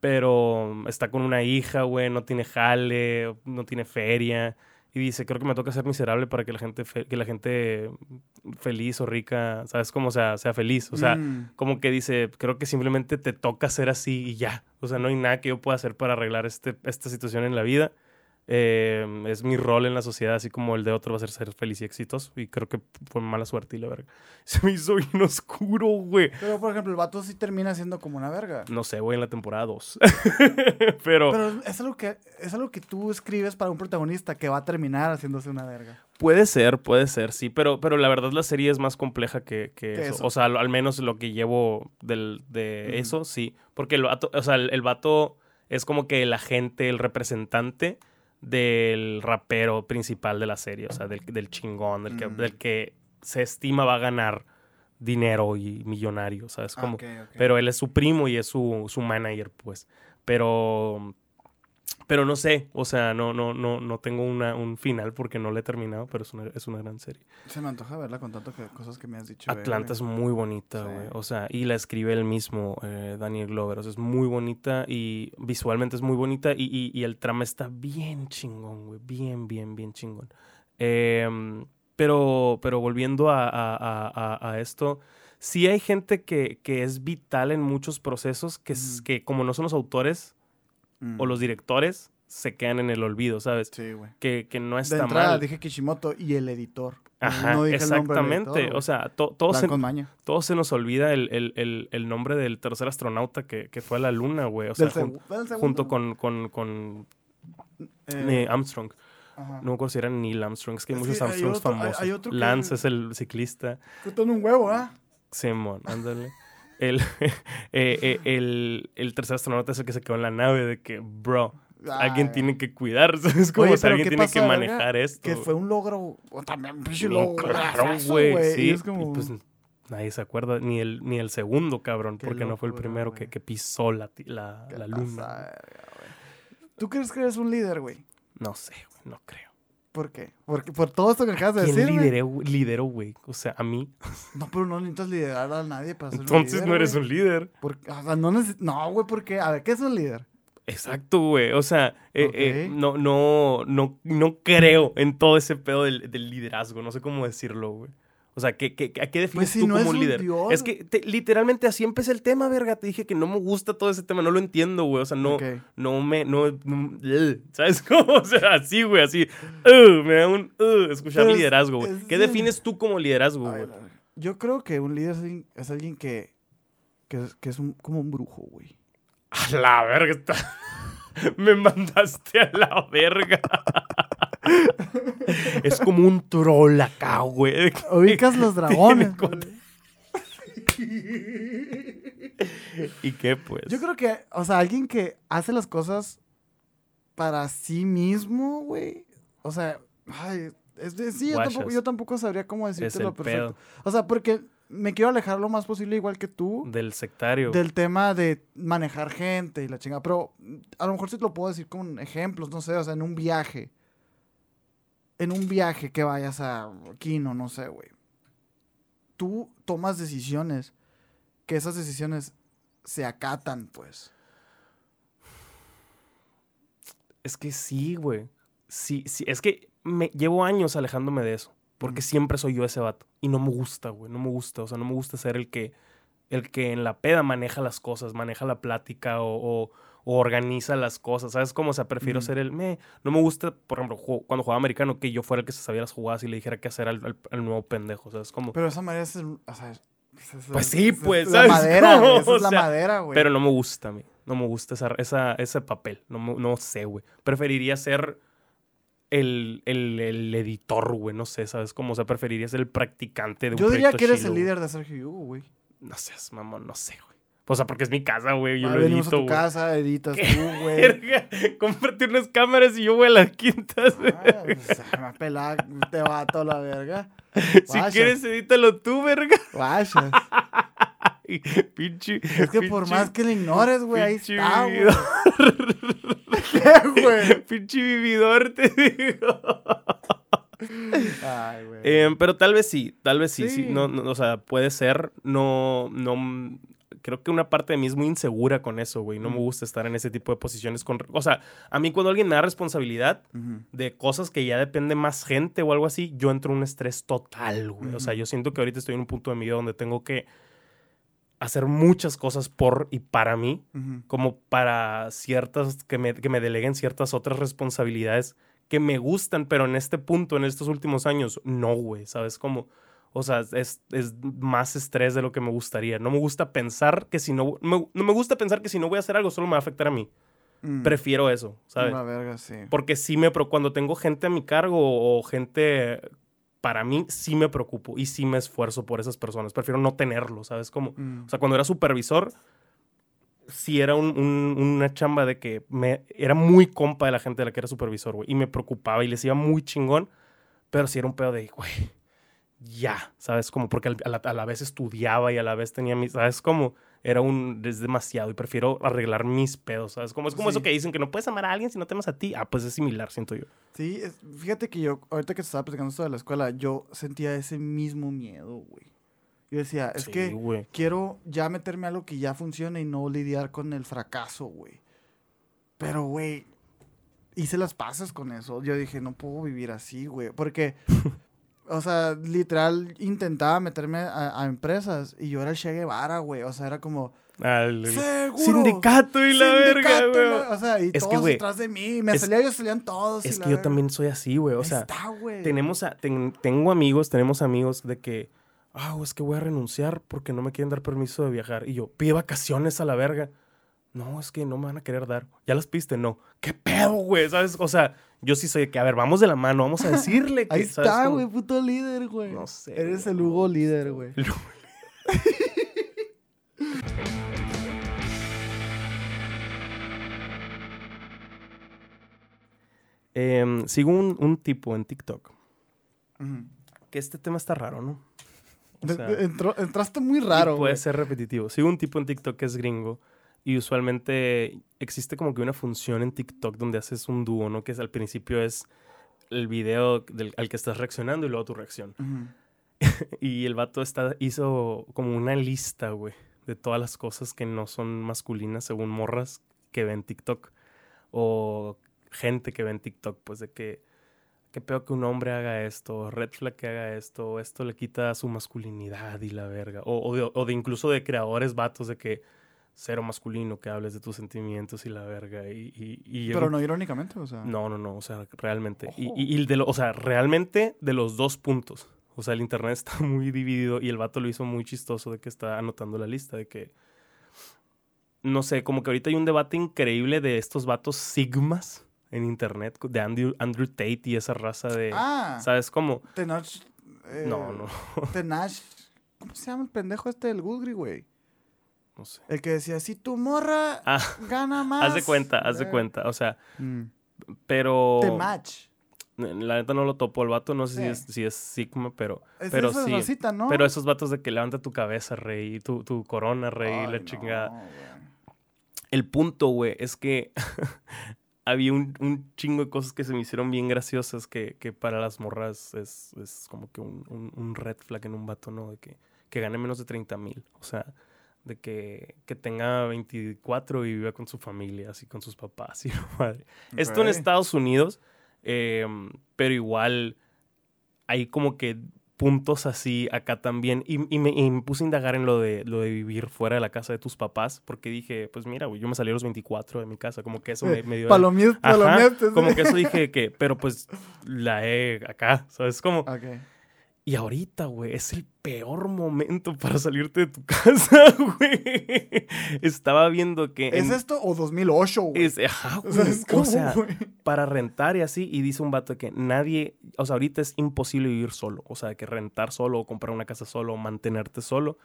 Pero um, está con una hija, güey, no tiene jale, no tiene feria. Y dice, creo que me toca ser miserable para que la gente, que la gente feliz o rica, ¿sabes? Como sea, sea feliz. O sea, Mm. como que dice, creo que simplemente te toca ser así y ya. O sea, no hay nada que yo pueda hacer para arreglar este, esta situación en la vida. Eh, es mi rol en la sociedad, así como el de otro va a ser ser feliz y exitoso. Y creo que fue mala suerte y la verga. Se me hizo bien oscuro, güey. Pero, por ejemplo, el vato sí termina siendo como una verga. No sé, güey, en la temporada 2. Pero Pero es algo, que, es algo que tú escribes para un protagonista que va a terminar haciéndose una verga. puede ser, puede ser, sí. Pero, pero la verdad la serie es más compleja que, que Que eso. eso. O sea, al, al menos lo que llevo del, de eso, sí. Porque el vato, o sea, el, el vato es como que el agente, el representante del rapero principal de la serie, o sea, del, del chingón, del que, Mm. del que se estima va a ganar dinero y millonario, ¿sabes? Ah, Como, ok, ok. Pero él es su primo y es su, su manager, pues. Pero, pero no sé, o sea, no, no, no, no tengo una, un final porque no lo he terminado, pero es una, es una gran serie. Se me antoja verla con tanto que cosas que me has dicho. Atlanta es muy bonita, Sí. güey. O sea, y la escribe él mismo, eh, Daniel Glover. O sea, es muy bonita y visualmente es muy bonita y, y- y el trama está bien chingón, güey. Bien, bien, bien chingón. Em, pero, pero volviendo a, a- a- esto, sí hay gente que, que es vital en muchos procesos que, que como no son los autores Mm. o los directores, se quedan en el olvido, ¿sabes? Sí, güey. Que, que no De está entrada mal. dije Kishimoto y el editor. Ajá, no dije el nombre del exactamente. editor, o sea, to- todo, se, todo se nos olvida el, el- el- el nombre del tercer astronauta que, que fue a la luna, güey. O sea, jun- junto con, con, con Eh, eh, Armstrong. ajá. No me acuerdo si Neil Armstrong. Es que hay muchos hay Armstrongs otro- hay- famosos. hay otro que- Lance es el ciclista. Cortando un huevo, ¿ah? Simón, ándale. El, eh, eh, el, el tercer astronauta es el que se quedó en la nave de que, bro, alguien tiene que cuidar. Es como Oye, pero alguien ¿qué tiene que manejar esto. Que fue un logro. O también un pinche Bien logro. claro, güey. y Sí, es como- y pues nadie se acuerda, ni el, ni el segundo, cabrón, Qué porque no fue el primero que, pisó la, la, ¿Qué la luna. ¿Tú crees que eres un líder, güey? No sé, güey, no creo. ¿Por qué? Porque por todo esto que acabas de ¿Quién decir. güey. lideró, güey? O sea, a mí. No, pero no necesitas liderar a nadie para ser un Entonces líder. no eres güey. un líder. Porque- o sea, no, neces- no, güey, porque. A ver, ¿qué es un líder? Exacto, güey. O sea, eh, eh, no, no, no, no creo en todo ese pedo del, del liderazgo. No sé cómo decirlo, güey. O sea, ¿qué, qué, ¿a qué defines Pues si tú no como es un líder? dios. Es que te- literalmente así empecé el tema, verga. Te dije que no me gusta todo ese tema, no lo entiendo, güey. O sea, no, no me, no, ¿sabes cómo? O sea, así, güey, así. ugh, me da un ugh, escuchar Pero es- liderazgo, güey. ¿Qué bien- defines tú como liderazgo, güey? Yo creo que un líder es alguien, es alguien que. Que es, que es un, como un brujo, güey. A la verga, está... me mandaste a la verga. es como un troll acá, güey. Ubicas los dragones. ¿Y qué, pues? Yo creo que, o sea, alguien que hace las cosas para sí mismo, güey. O sea, ay, es de- sí, yo tampoco, yo tampoco sabría cómo decírtelo el perfecto. pedo O sea, porque me quiero alejar lo más posible, igual que tú, del sectario. del tema de manejar gente y la chingada. Pero a lo mejor sí te lo puedo decir con ejemplos, no sé, o sea, en un viaje. En un viaje que vayas a Kino, no sé, güey. Tú tomas decisiones que esas decisiones se acatan, pues. Es que sí, güey. Sí, sí. Es que me llevo años alejándome de eso. Porque siempre soy yo ese vato. Y no me gusta, güey. No me gusta. O sea, no me gusta ser el que, el que en la peda maneja las cosas, maneja la plática o, o- o organiza las cosas. ¿Sabes cómo? O sea, prefiero ser el. Me, no me gusta, por ejemplo, cuando jugaba americano, que yo fuera el que se sabía las jugadas y le dijera qué hacer al, al- al nuevo pendejo. ¿Sabes cómo? Pero esa madera es, o sea, es- es- Pues es- sí, es pues, La ¿sabes madera, güey, esa es O la sea, madera, güey. Pero no me gusta a mí. No me gusta esa, esa- ese papel. No, me- no sé, güey. Preferiría ser el, el, el editor, güey. No sé, ¿sabes cómo? O sea, preferiría ser el practicante de un Yo diría que eres chilo, el líder de Sergio Hugo, güey. No seas, mamón, no sé, güey. O sea, porque es mi casa, güey. Yo Ah, lo venimos a edito, tu casa, editas ¿Qué tú, güey. Cómprate unas cámaras y yo voy a las quintas. Ah, pues, me va a pelar, te va toda la verga. Si quieres, edítalo tú, verga. guachas. Ay, pinche. Es que por más que le ignores, güey, ahí está, güey. ¿Qué, güey? Pinche vividor, te digo. Ay, güey. Eh, pero tal vez sí, tal vez sí, sí. Sí. No, no, o sea, puede ser. No, no. Creo que una parte de mí es muy insegura con eso, güey. No me gusta estar en ese tipo de posiciones. Con, o sea, a mí cuando alguien me da responsabilidad de cosas que ya depende más gente o algo así, yo entro en un estrés total, güey. O sea, yo siento que ahorita estoy en un punto de mi vida donde tengo que hacer muchas cosas por y para mí, como para ciertas, que me, que me deleguen ciertas otras responsabilidades que me gustan, pero en este punto, en estos últimos años, no, güey, ¿sabes? Como, o sea, es, es más estrés de lo que me gustaría. No me gusta pensar que si no, me- no me gusta pensar que si no voy a hacer algo solo me va a afectar a mí. Mm. Prefiero eso, ¿sabes? La verga, sí. Porque sí me, cuando tengo gente a mi cargo o gente para mí, sí me preocupo y sí me esfuerzo por esas personas. Prefiero no tenerlo, ¿sabes? Como, Mm. o sea, cuando era supervisor, sí era un- un- una chamba de que me, era muy compa de la gente de la que era supervisor, güey. Y me preocupaba y les iba muy chingón, pero sí era un pedo de, güey, ya, ¿sabes? Como porque a la, a la vez estudiaba y a la vez tenía mis, ¿sabes? Como era un, es demasiado y prefiero arreglar mis pedos, ¿sabes? Como es como Sí. eso que dicen que no puedes amar a alguien si no te amas a ti. Ah, pues es similar, siento yo. Sí, es- fíjate que yo, ahorita que te estaba platicando esto de la escuela, yo sentía ese mismo miedo, güey. Yo decía, es Sí, que güey. quiero ya meterme a algo que ya funcione y no lidiar con el fracaso, güey. Pero, güey, hice las paces con eso. Yo dije, no puedo vivir así, güey. Porque, o sea, literal, intentaba meterme a, a empresas y yo era el Che Guevara, güey. O sea, era como, Al ¡Seguro! sindicato y la verga, Sindicato güey. O sea, y Es que, todos güey, detrás de mí. Me es- salía, ellos salían todos. Es que yo verga. también soy así, güey. O sea, está, tenemos a- ten- tengo amigos, tenemos amigos de que, ah, es que voy a renunciar porque no me quieren dar permiso de viajar. Y yo, pide vacaciones a la verga. No, es que no me van a querer dar. ¿Ya las piste? No. ¿Qué pedo, güey? ¿Sabes? O sea, yo sí soy de que, a ver, vamos de la mano, vamos a decirle que, Ahí ¿sabes está, güey, puto líder, güey. No sé, Eres el Hugo líder, güey. Em, sigo un, un tipo en TikTok. Que este tema está raro, ¿no? O De- sea, de- entró- entraste muy raro, puede ser repetitivo. Sigo un tipo en TikTok que es gringo. Y usualmente existe como que una función en TikTok donde haces un dúo, ¿no? Que es, al principio es el video del- al que estás reaccionando y luego tu reacción. Y el vato está, hizo como una lista, güey, de todas las cosas que no son masculinas según morras que ven TikTok. O gente que ven TikTok, pues de que, qué peor que un hombre haga esto, red flag que haga esto, esto le quita su masculinidad y la verga. O, o de, o de incluso de creadores vatos de que cero masculino, que hables de tus sentimientos y la verga. Y, y, y Pero no irónicamente, o sea. no, no, no, o sea, realmente. Y, Ojo. y- y de lo- o sea, realmente de los dos puntos. O sea, el internet está muy dividido y el vato lo hizo muy chistoso de que está anotando la lista, de que, no sé, como que ahorita hay un debate increíble de estos vatos sigmas en internet, de Andrew, Andrew Tate y esa raza de, Ah, ¿sabes cómo? Tenach. eh, No, no, Tenach. ¿Cómo se llama el pendejo este del Goodry, güey? No sé. El que decía, si tu morra Ah, gana más. haz de cuenta, haz de eh, cuenta, o sea, mm, pero... Te match. La neta no lo topo el vato, no sé si es, si es sigma, pero... Es Pero sí, racita, ¿no? Pero esos vatos de que levanta tu cabeza, rey, tu, tu corona, rey, Ay, la no, chingada. güey. El punto, güey, es que había un, un chingo de cosas que se me hicieron bien graciosas que, que para las morras es, es como que un, un- un red flag en un vato, ¿no? De que, que gane menos de 30 mil. O sea, de que, que tenga 24 y viva con su familia, así con sus papás y la madre. Esto en. Estados Unidos, eh, pero igual hay como que puntos así acá también. Y, y me, y me puse a indagar en lo de, lo de vivir fuera de la casa de tus papás, porque dije, pues mira, güey, yo me salí a los 24 de mi casa, como que eso me, me dio... Palomier- Ajá, palomiates, como que eso dije que, pero pues la he acá, ¿sabes? Como, Ok. Y ahorita, güey, es el peor momento para salirte de tu casa, güey. Estaba viendo que... ¿Es en- esto o 2008, güey? es, ajá, o sea, güey, es como, o sea, güey. para rentar y así, y dice un vato que nadie, o sea, ahorita es imposible vivir solo, o sea, que rentar solo o comprar una casa solo o mantenerte solo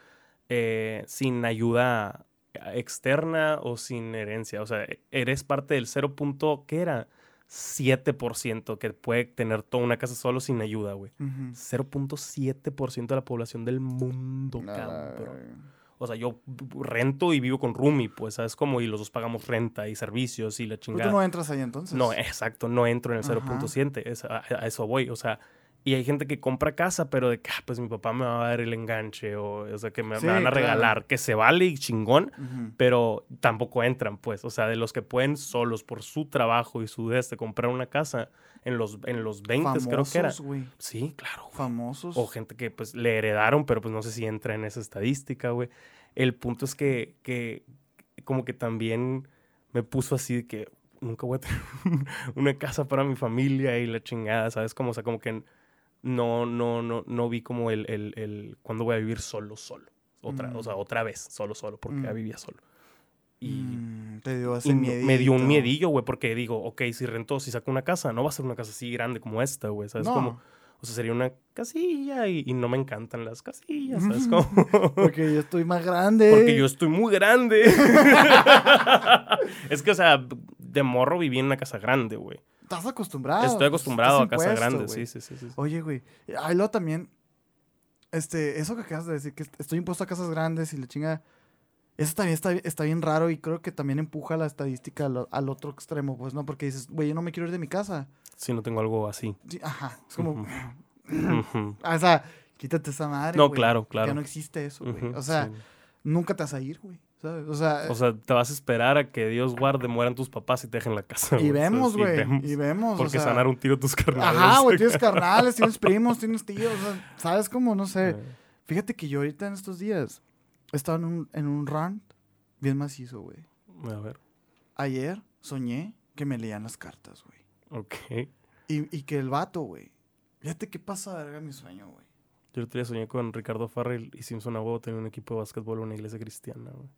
eh, sin ayuda externa o sin herencia, o sea, eres parte del 0. punto, ¿qué era? 7% que puede tener toda una casa solo sin ayuda, güey. Ujú. 0.7% de la población del mundo, Ay. cabrón. O sea, yo rento y vivo con roomie, pues, ¿sabes? Como, y los dos pagamos renta y servicios y la Pero chingada. tú no entras ahí entonces. No, exacto, no entro en el Ajá. 0.7, es- a, a eso voy, o sea, y hay gente que compra casa, pero de que, ah, pues mi papá me va a dar el enganche, o, o sea, que me, van a claro. regalar, que se vale y chingón, pero tampoco entran, pues, o sea, de los que pueden solos por su trabajo y su de este comprar una casa en los, en los 20 creo que era. Famosos, güey. Sí, claro. Famosos. O gente que pues le heredaron, pero pues no sé si entra en esa estadística, güey. El punto es que, que como que también me puso así de que nunca voy a tener una casa para mi familia y la chingada, ¿sabes? Como, o sea, como que no, no, no, no vi como el, el, el cuándo voy a vivir solo, solo. Otra, O sea, Mm. otra vez, solo, solo, porque ya Mm. vivía solo. Y, Mm, te dio ese y me dio un miedillo, güey, porque digo, ok, si rento, si saco una casa, no va a ser una casa así grande como esta, güey, ¿sabes? No. Como, o sea, sería una casilla y, y no me encantan las casillas, ¿sabes? Como, Porque yo estoy más grande. porque yo estoy muy grande. es que, o sea, de morro viví en una casa grande, güey. Estás acostumbrado. Estoy acostumbrado a casa grande, sí, sí, sí, sí. Oye, güey. Ahí luego también. este, eso que acabas de decir, que est- estoy impuesto a casas grandes y la chinga. Eso también está, está bien raro y creo que también empuja la estadística al, al otro extremo, pues, ¿no? Porque dices, güey, yo no me quiero ir de mi casa. Si no tengo algo así. Sí, ajá. Es como, Ujú. Ujú. o sea, quítate esa madre. No, güey. claro, claro. Ya no existe eso, güey. Ujú, O sea, sí. nunca te vas a ir, güey. ¿Sabes? O sea, O sea, te vas a esperar a que Dios guarde, mueran tus papás y te dejen la casa. y vemos, güey. y vemos. o Porque sea, sanar un tiro tus carnales. Ajá, güey, tienes carnales, tienes primos, tienes tíos. O sea, ¿sabes cómo? No sé. Eh, Fíjate que yo ahorita en estos días he estado en un, en un rant bien macizo, güey. A ver. Ayer soñé que me leían las cartas, güey. Ok. Y, y que el vato, güey. Fíjate qué pasa, verga, mi sueño, güey. Yo el otro día soñé con Ricardo Farrell y Simpson a huevo tenía un equipo de básquetbol en una iglesia cristiana, güey.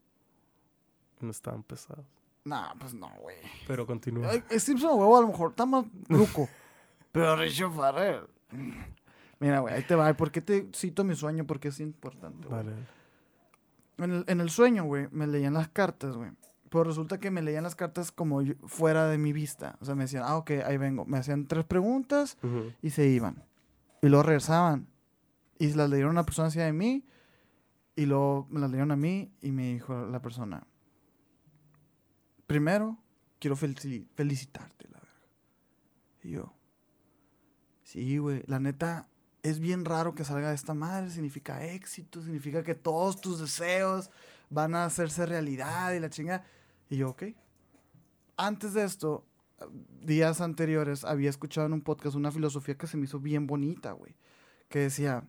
No estaban pesados. Nah, pues no, güey. Pero continúa. Ay, Simpson huevo a lo mejor está más ruco. pero Richard Farrell. Mira, güey, ahí te va. ¿Por qué te cito mi sueño? Porque es importante, güey. Vale. En el, en el sueño, güey, me leían las cartas, güey. Pero resulta que me leían las cartas como yo- fuera de mi vista. O sea, me decían, ah, ok, ahí vengo. Me hacían tres preguntas Ujú. y se iban. Y luego regresaban. Y las leyeron a una persona hacia de mí. Y luego me las leyeron a mí y me dijo la persona, primero, quiero felici- felicitarte, la verdad. Y yo, sí, güey, la neta, es bien raro que salga de esta madre. Significa éxito, significa que todos tus deseos van a hacerse realidad y la chinga. Y yo, ok. Antes de esto, días anteriores, había escuchado en un podcast una filosofía que se me hizo bien bonita, güey. Que decía,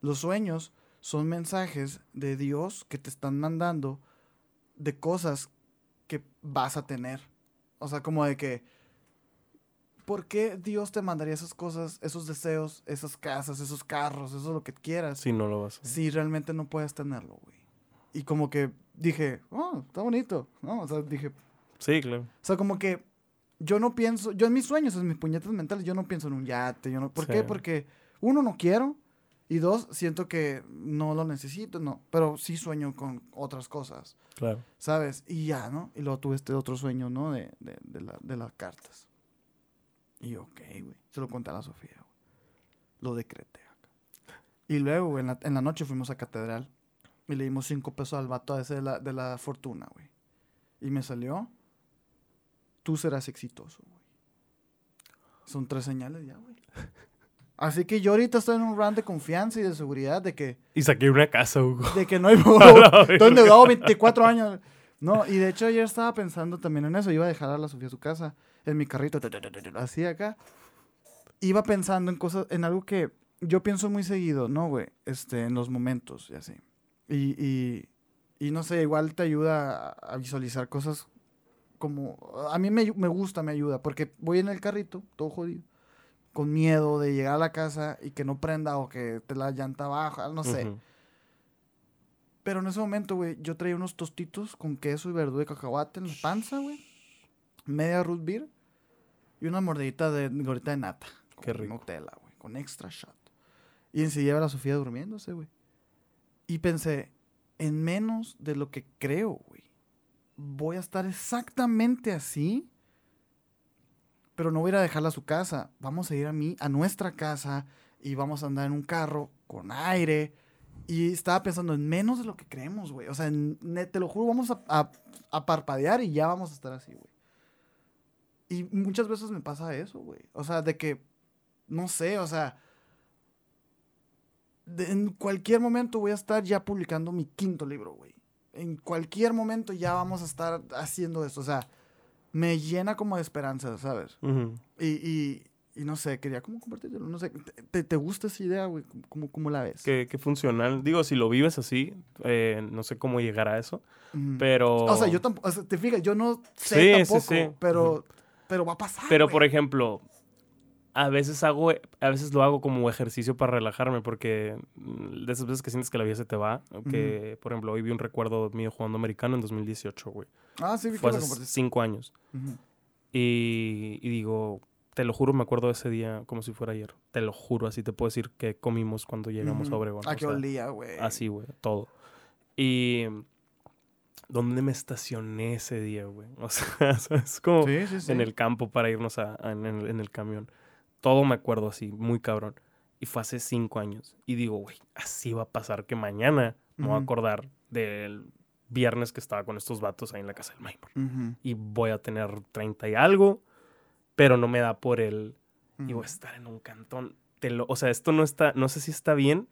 los sueños son mensajes de Dios que te están mandando de cosas que vas a tener. O sea, como de que, ¿por qué Dios te mandaría esas cosas, esos deseos, esas casas, esos carros, eso lo que quieras? Sí, no lo vas a si realmente no puedes tenerlo, güey. Y como que dije, oh, está bonito, ¿no? O sea, dije, Sí, claro. o sea, como que yo no pienso, yo en mis sueños, en mis puñetas mentales, yo no pienso en un yate, yo no, ¿por Sí. qué? Porque uno, no quiero, y dos, siento que no lo necesito, no, pero sí sueño con otras cosas, Claro. ¿sabes? Y ya, ¿no? Y luego tuve este otro sueño, ¿no? De, de, de, la- de las cartas. Y yo, ok, güey, se lo conté a la Sofía, güey. Lo decreté acá. Y luego, güey, en la, en la noche fuimos a catedral y le dimos cinco pesos al vato ese de la, de la fortuna, güey. Y me salió, tú serás exitoso, güey. Son tres señales ya, güey. Así que yo ahorita estoy en un round de confianza y de seguridad de que, Y saqué una casa, Hugo. de que no hay... Estoy endeudado 24 años. No, y de hecho ayer estaba pensando también en eso. Iba a dejar a la Sofía a su casa, en mi carrito, así acá. Iba pensando en cosas, en algo que yo pienso muy seguido, ¿no, güey? Este, en los momentos y así. Y, y, y no sé, igual te ayuda a, visualizar cosas como... A mí me, me gusta, me ayuda, porque voy en el carrito, todo jodido, con miedo de llegar a la casa y que no prenda o que te la llanta baja, no sé. Ujú. Pero en ese momento, güey, yo traía unos tostitos con queso y verdura de cacahuate en la panza, güey. Media root beer y una mordidita de gorrita de nata. Qué con rico. Nutella, güey, con extra shot. Y enseguida la Sofía durmiéndose, güey. Y pensé, en menos de lo que creo, güey, voy a estar exactamente así, pero no voy a ir a dejarla a su casa. Vamos a ir a mí, a nuestra casa, y vamos a andar en un carro con aire. Y estaba pensando en menos de lo que creemos, güey. O sea, te lo juro, vamos a, parpadear y ya vamos a estar así, güey. Y muchas veces me pasa eso, güey. O sea, de que, no sé, o sea, en cualquier momento voy a estar ya publicando mi quinto libro, güey. En cualquier momento ya vamos a estar haciendo esto. O sea, me llena como de esperanza, ¿sabes? Ujú. Y, y, y no sé, quería como compartirlo. No sé, ¿te, te gusta esa idea, güey? ¿Cómo, cómo la ves? Qué, qué funcional. Digo, si lo vives así, eh, no sé cómo llegar a eso. Ujú. Pero. O sea, yo tampoco, o sea, te fijas, yo no sé Sí, sí, tampoco, sí. pero, pero va a pasar. Pero, güey. por ejemplo, a veces hago, a veces lo hago como ejercicio para relajarme, porque mm, de esas veces que sientes que la vida se te va, que, por ejemplo, hoy vi un recuerdo mío jugando americano en 2018, güey. Ah, sí, vi que Fue lo hace compartiste. cinco años. Ujú. Y, y digo, te lo juro, me acuerdo de ese día como si fuera ayer. Te lo juro, así te puedo decir que comimos cuando llegamos Ujú. a Obregón. ¿A o qué olía, güey? Así, güey, todo. Y... ¿Dónde me estacioné ese día, güey? O sea, es como Sí, sí, sí. en el campo para irnos a, a- en, el, en el camión. Todo me acuerdo así, muy cabrón. Y fue hace cinco años. Y digo, güey, así va a pasar que mañana me voy a acordar del viernes que estaba con estos vatos ahí en la casa del Maimor. Ujú, Y voy a tener 30 y algo, pero no me da por el... Y voy a estar en un cantón. Te lo, o sea, esto no está, no sé si está bien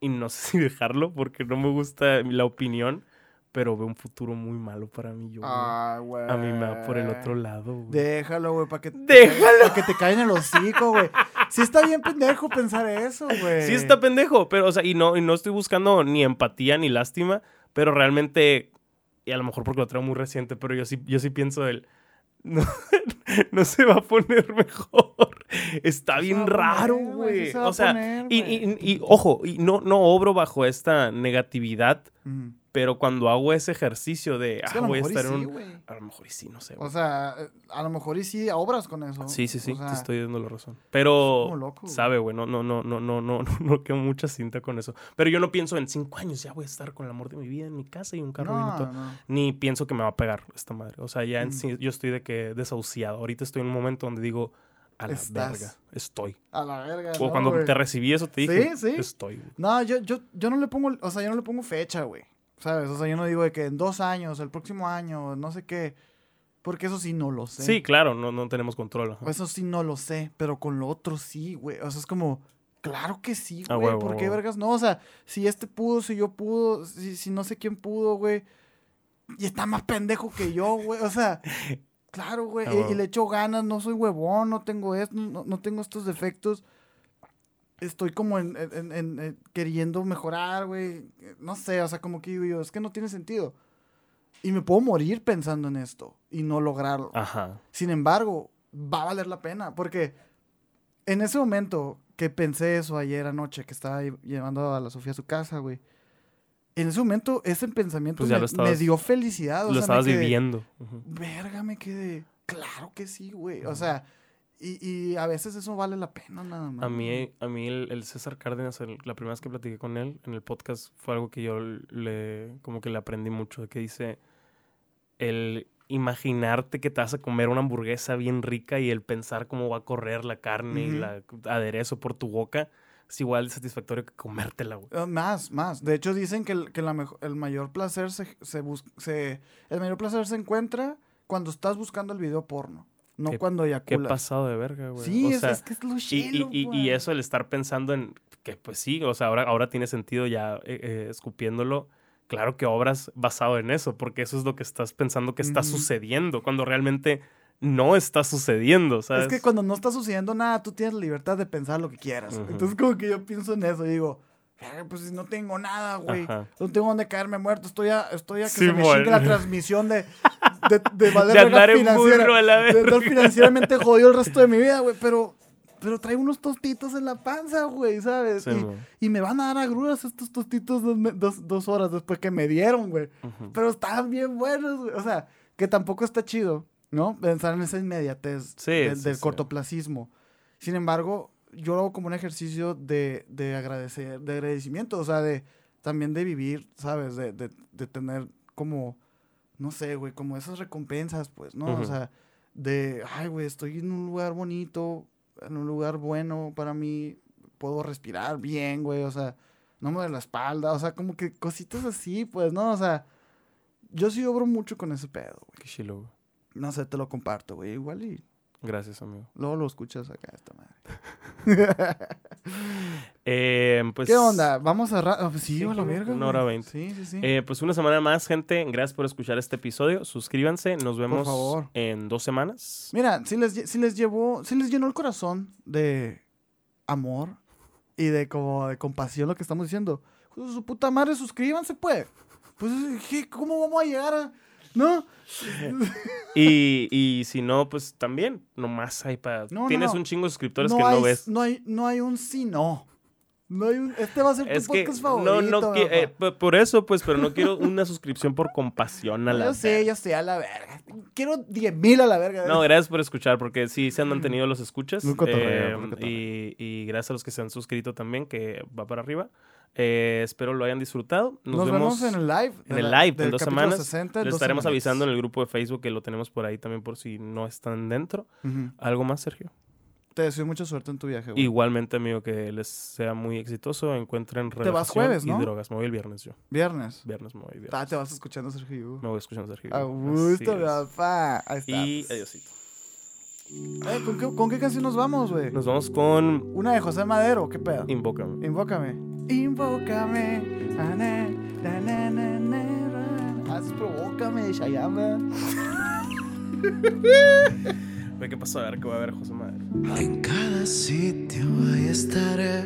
y no sé si dejarlo porque no me gusta la opinión, pero veo un futuro muy malo para mí. Yo. Ay, güey. a mí me va por el otro lado. güey. Déjalo, güey, para que, Déjalo. para que te caiga en el hocico, güey. Sí está bien pendejo pensar eso, güey. Sí está pendejo, pero, o sea, y no, y no estoy buscando ni empatía ni lástima, pero realmente, y a lo mejor porque lo traigo muy reciente, pero yo sí, yo sí pienso el... No, no se va a poner mejor. Está bien raro, güey. O sea, poner, y, y- y, ojo, y no, no obro bajo esta negatividad. Pero cuando hago ese ejercicio de, Es ah, que a lo voy a estar en sí, un... güey. A lo mejor y sí, no sé. O güey. sea, eh, a lo mejor y sí obras con eso. Sí, sí, sí, O sea, te estoy dando la razón. Pero, loco, sabe, güey, no, no, no, no, no, no, no, no quedo mucha cinta con eso. Pero yo no pienso en cinco años, ya voy a estar con el amor de mi vida en mi casa y un carro bien y No, no. Ni pienso que me va a pegar esta madre. O sea, ya en Mm. sí, yo estoy de que desahuciado. Ahorita estoy en un momento donde digo, a la Estás. verga, estoy. A la verga. O no, cuando güey. te recibí eso te dije, Sí, sí. estoy. No, yo, yo, yo no le pongo, o sea, yo no le pongo fecha, güey. ¿Sabes? O sea, yo no digo de que en dos años, el próximo año, no sé qué. Porque eso sí no lo sé. Sí, claro, no, no tenemos control. ajá. Eso sí no lo sé, pero con lo otro sí, güey. O sea, es como, claro que sí, Ah, güey. ¿Por qué vergas no? O sea, si este pudo, si yo pudo, si, si no sé quién pudo, güey. Y está más pendejo que yo, güey. O sea, claro, güey. Ah, y- y, le echo ganas, no soy huevón, no tengo esto, no, no tengo estos defectos. Estoy como en, en- en- en- en queriendo mejorar, güey. No sé, o sea, como que digo yo, es que no tiene sentido. Y me puedo morir pensando en esto y no lograrlo. Ajá. Sin embargo, va a valer la pena, porque en ese momento que pensé eso ayer anoche, que estaba lle- llevando a la Sofía a su casa, güey, en ese momento ese pensamiento Pues me, estabas- me dio felicidad. o Lo sea, me estabas quedé, viviendo. Ujú. Verga, me quedé. Claro que sí, güey. O sea, y, y a veces eso vale la pena nada más. A mí, a mí el, el César Cárdenas, el- la primera vez que platiqué con él en el podcast, fue algo que yo le, como que le aprendí mucho, que dice, el imaginarte que te vas a comer una hamburguesa bien rica y el pensar cómo va a correr la carne y la aderezo por tu boca, es igual de satisfactorio que comértela, güey. Eh, Más, más. De hecho, dicen que el, que la mejo- el mayor placer se, se, bus- se- el mayor placer se encuentra cuando estás buscando el video porno, no Qué- cuando Qué eyaculas. pasado de verga, güey. Sí, O es, sea, es que es lo y, y- chilo, y- y güey. eso, el estar pensando en que, pues sí, o sea, ahora, ahora tiene sentido ya eh, eh, escupiéndolo. Claro que obras basado en eso, porque eso es lo que estás pensando que está sucediendo, cuando realmente no está sucediendo, ¿sabes? Es que cuando no está sucediendo nada, tú tienes la libertad de pensar lo que quieras. Entonces, como que yo pienso en eso y digo, "Verga, pues si no tengo nada, güey. Ajá. No tengo donde caerme muerto. Estoy a, estoy a que Sí, se me chingue la transmisión de, de, de valer De andar en financiera, burro a la De verga. financieramente jodido el resto de mi vida, güey. Pero, pero traigo unos tostitos en la panza, güey, ¿sabes? Sí, y, me van a dar agruras estos tostitos dos, dos- dos horas después que me dieron, güey. Pero estaban bien buenos, güey. O sea, que tampoco está chido, ¿no? Pensar en esa inmediatez Sí, del, sí, del sí. cortoplacismo. Sin embargo, yo lo hago como un ejercicio de, de agradecer, de agradecimiento, o sea, de también de vivir, ¿sabes? De, de, de tener como, no sé, güey, como esas recompensas, pues, ¿no? O sea, de, ay, güey, estoy en un lugar bonito, en un lugar bueno para mí, puedo respirar bien, güey, o sea, no me duele la espalda, o sea, como que cositas así, pues, ¿no? O sea, yo sí obro mucho con ese pedo, güey. Qué chilo, güey. No sé, te lo comparto, güey, igual y Gracias, amigo. luego lo escuchas acá, esta madre. Eh, pues, ¿Qué onda? ¿Vamos a... ah, pues sí, Sí, a la una verga, hora güey. veinte. Sí, sí, sí. eh, pues una semana más, gente. Gracias por escuchar este episodio. Suscríbanse. Nos vemos favor. en dos semanas. Mira, si les, si les llevó, si les llenó el corazón de amor y de como de compasión lo que estamos diciendo, su puta madre, suscríbanse, pues. Pues, ¿qué? ¿cómo vamos a llegar a...? ¿No? Y, y si no, pues también, nomás hay para... No, Tienes no. un chingo de suscriptores no que hay, no ves. No hay, no hay un sí, no. No hay un... Este va a ser tu Es que podcast no, favorito, no papá. eh, por eso, pues, pero no quiero una suscripción por compasión a la yo sé, yo sé, a la verga. Quiero 10 mil a la verga. No, gracias por escuchar, porque sí se han mantenido los escuchas. Muy eh, y, y gracias a los que se han suscrito también, que va para arriba. Eh, espero lo hayan disfrutado. Nos, Nos, vemos, en el live. en el live en dos semanas. 60, en Les dos estaremos avisando en el grupo de Facebook que lo tenemos por ahí también por si no están dentro. ¿Algo más, Sergio? Te deseo mucha suerte en tu viaje, güey. Igualmente, amigo, que les sea muy exitoso. Encuentren vas relajación jueves, y ¿no? drogas. Me voy el viernes yo. Viernes. Viernes me voy viernes. Ah, te vas escuchando Sergio. Me voy escuchando a Sergio. A gusto, papá. Ahí está. Y adiosito. Eh, ¿con, qué, ¿Con qué canción nos vamos, güey? Nos vamos con Una de José Madero, ¿qué pedo? Invócame. Invócame. Invócame. Ah, na, na, na, na, na, na. Haz provócame, Shayama. Qué pasó a ver que va a ver José Madero. En cada sitio ahí estaré,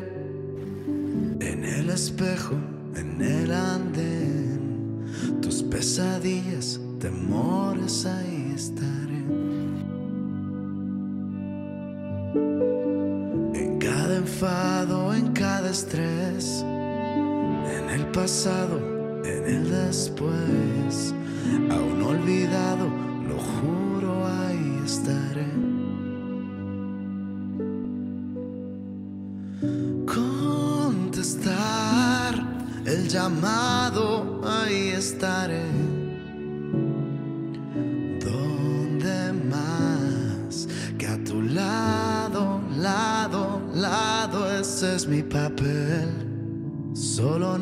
en el espejo, en el andén, tus pesadillas, temores, ahí estaré. En cada enfado, en cada estrés, en el pasado, en el después, aún olvidado, lo juro, estaré. contestar el llamado, ahí estaré. ¿Dónde más que a tu lado, lado, lado? Ese es mi papel. Solo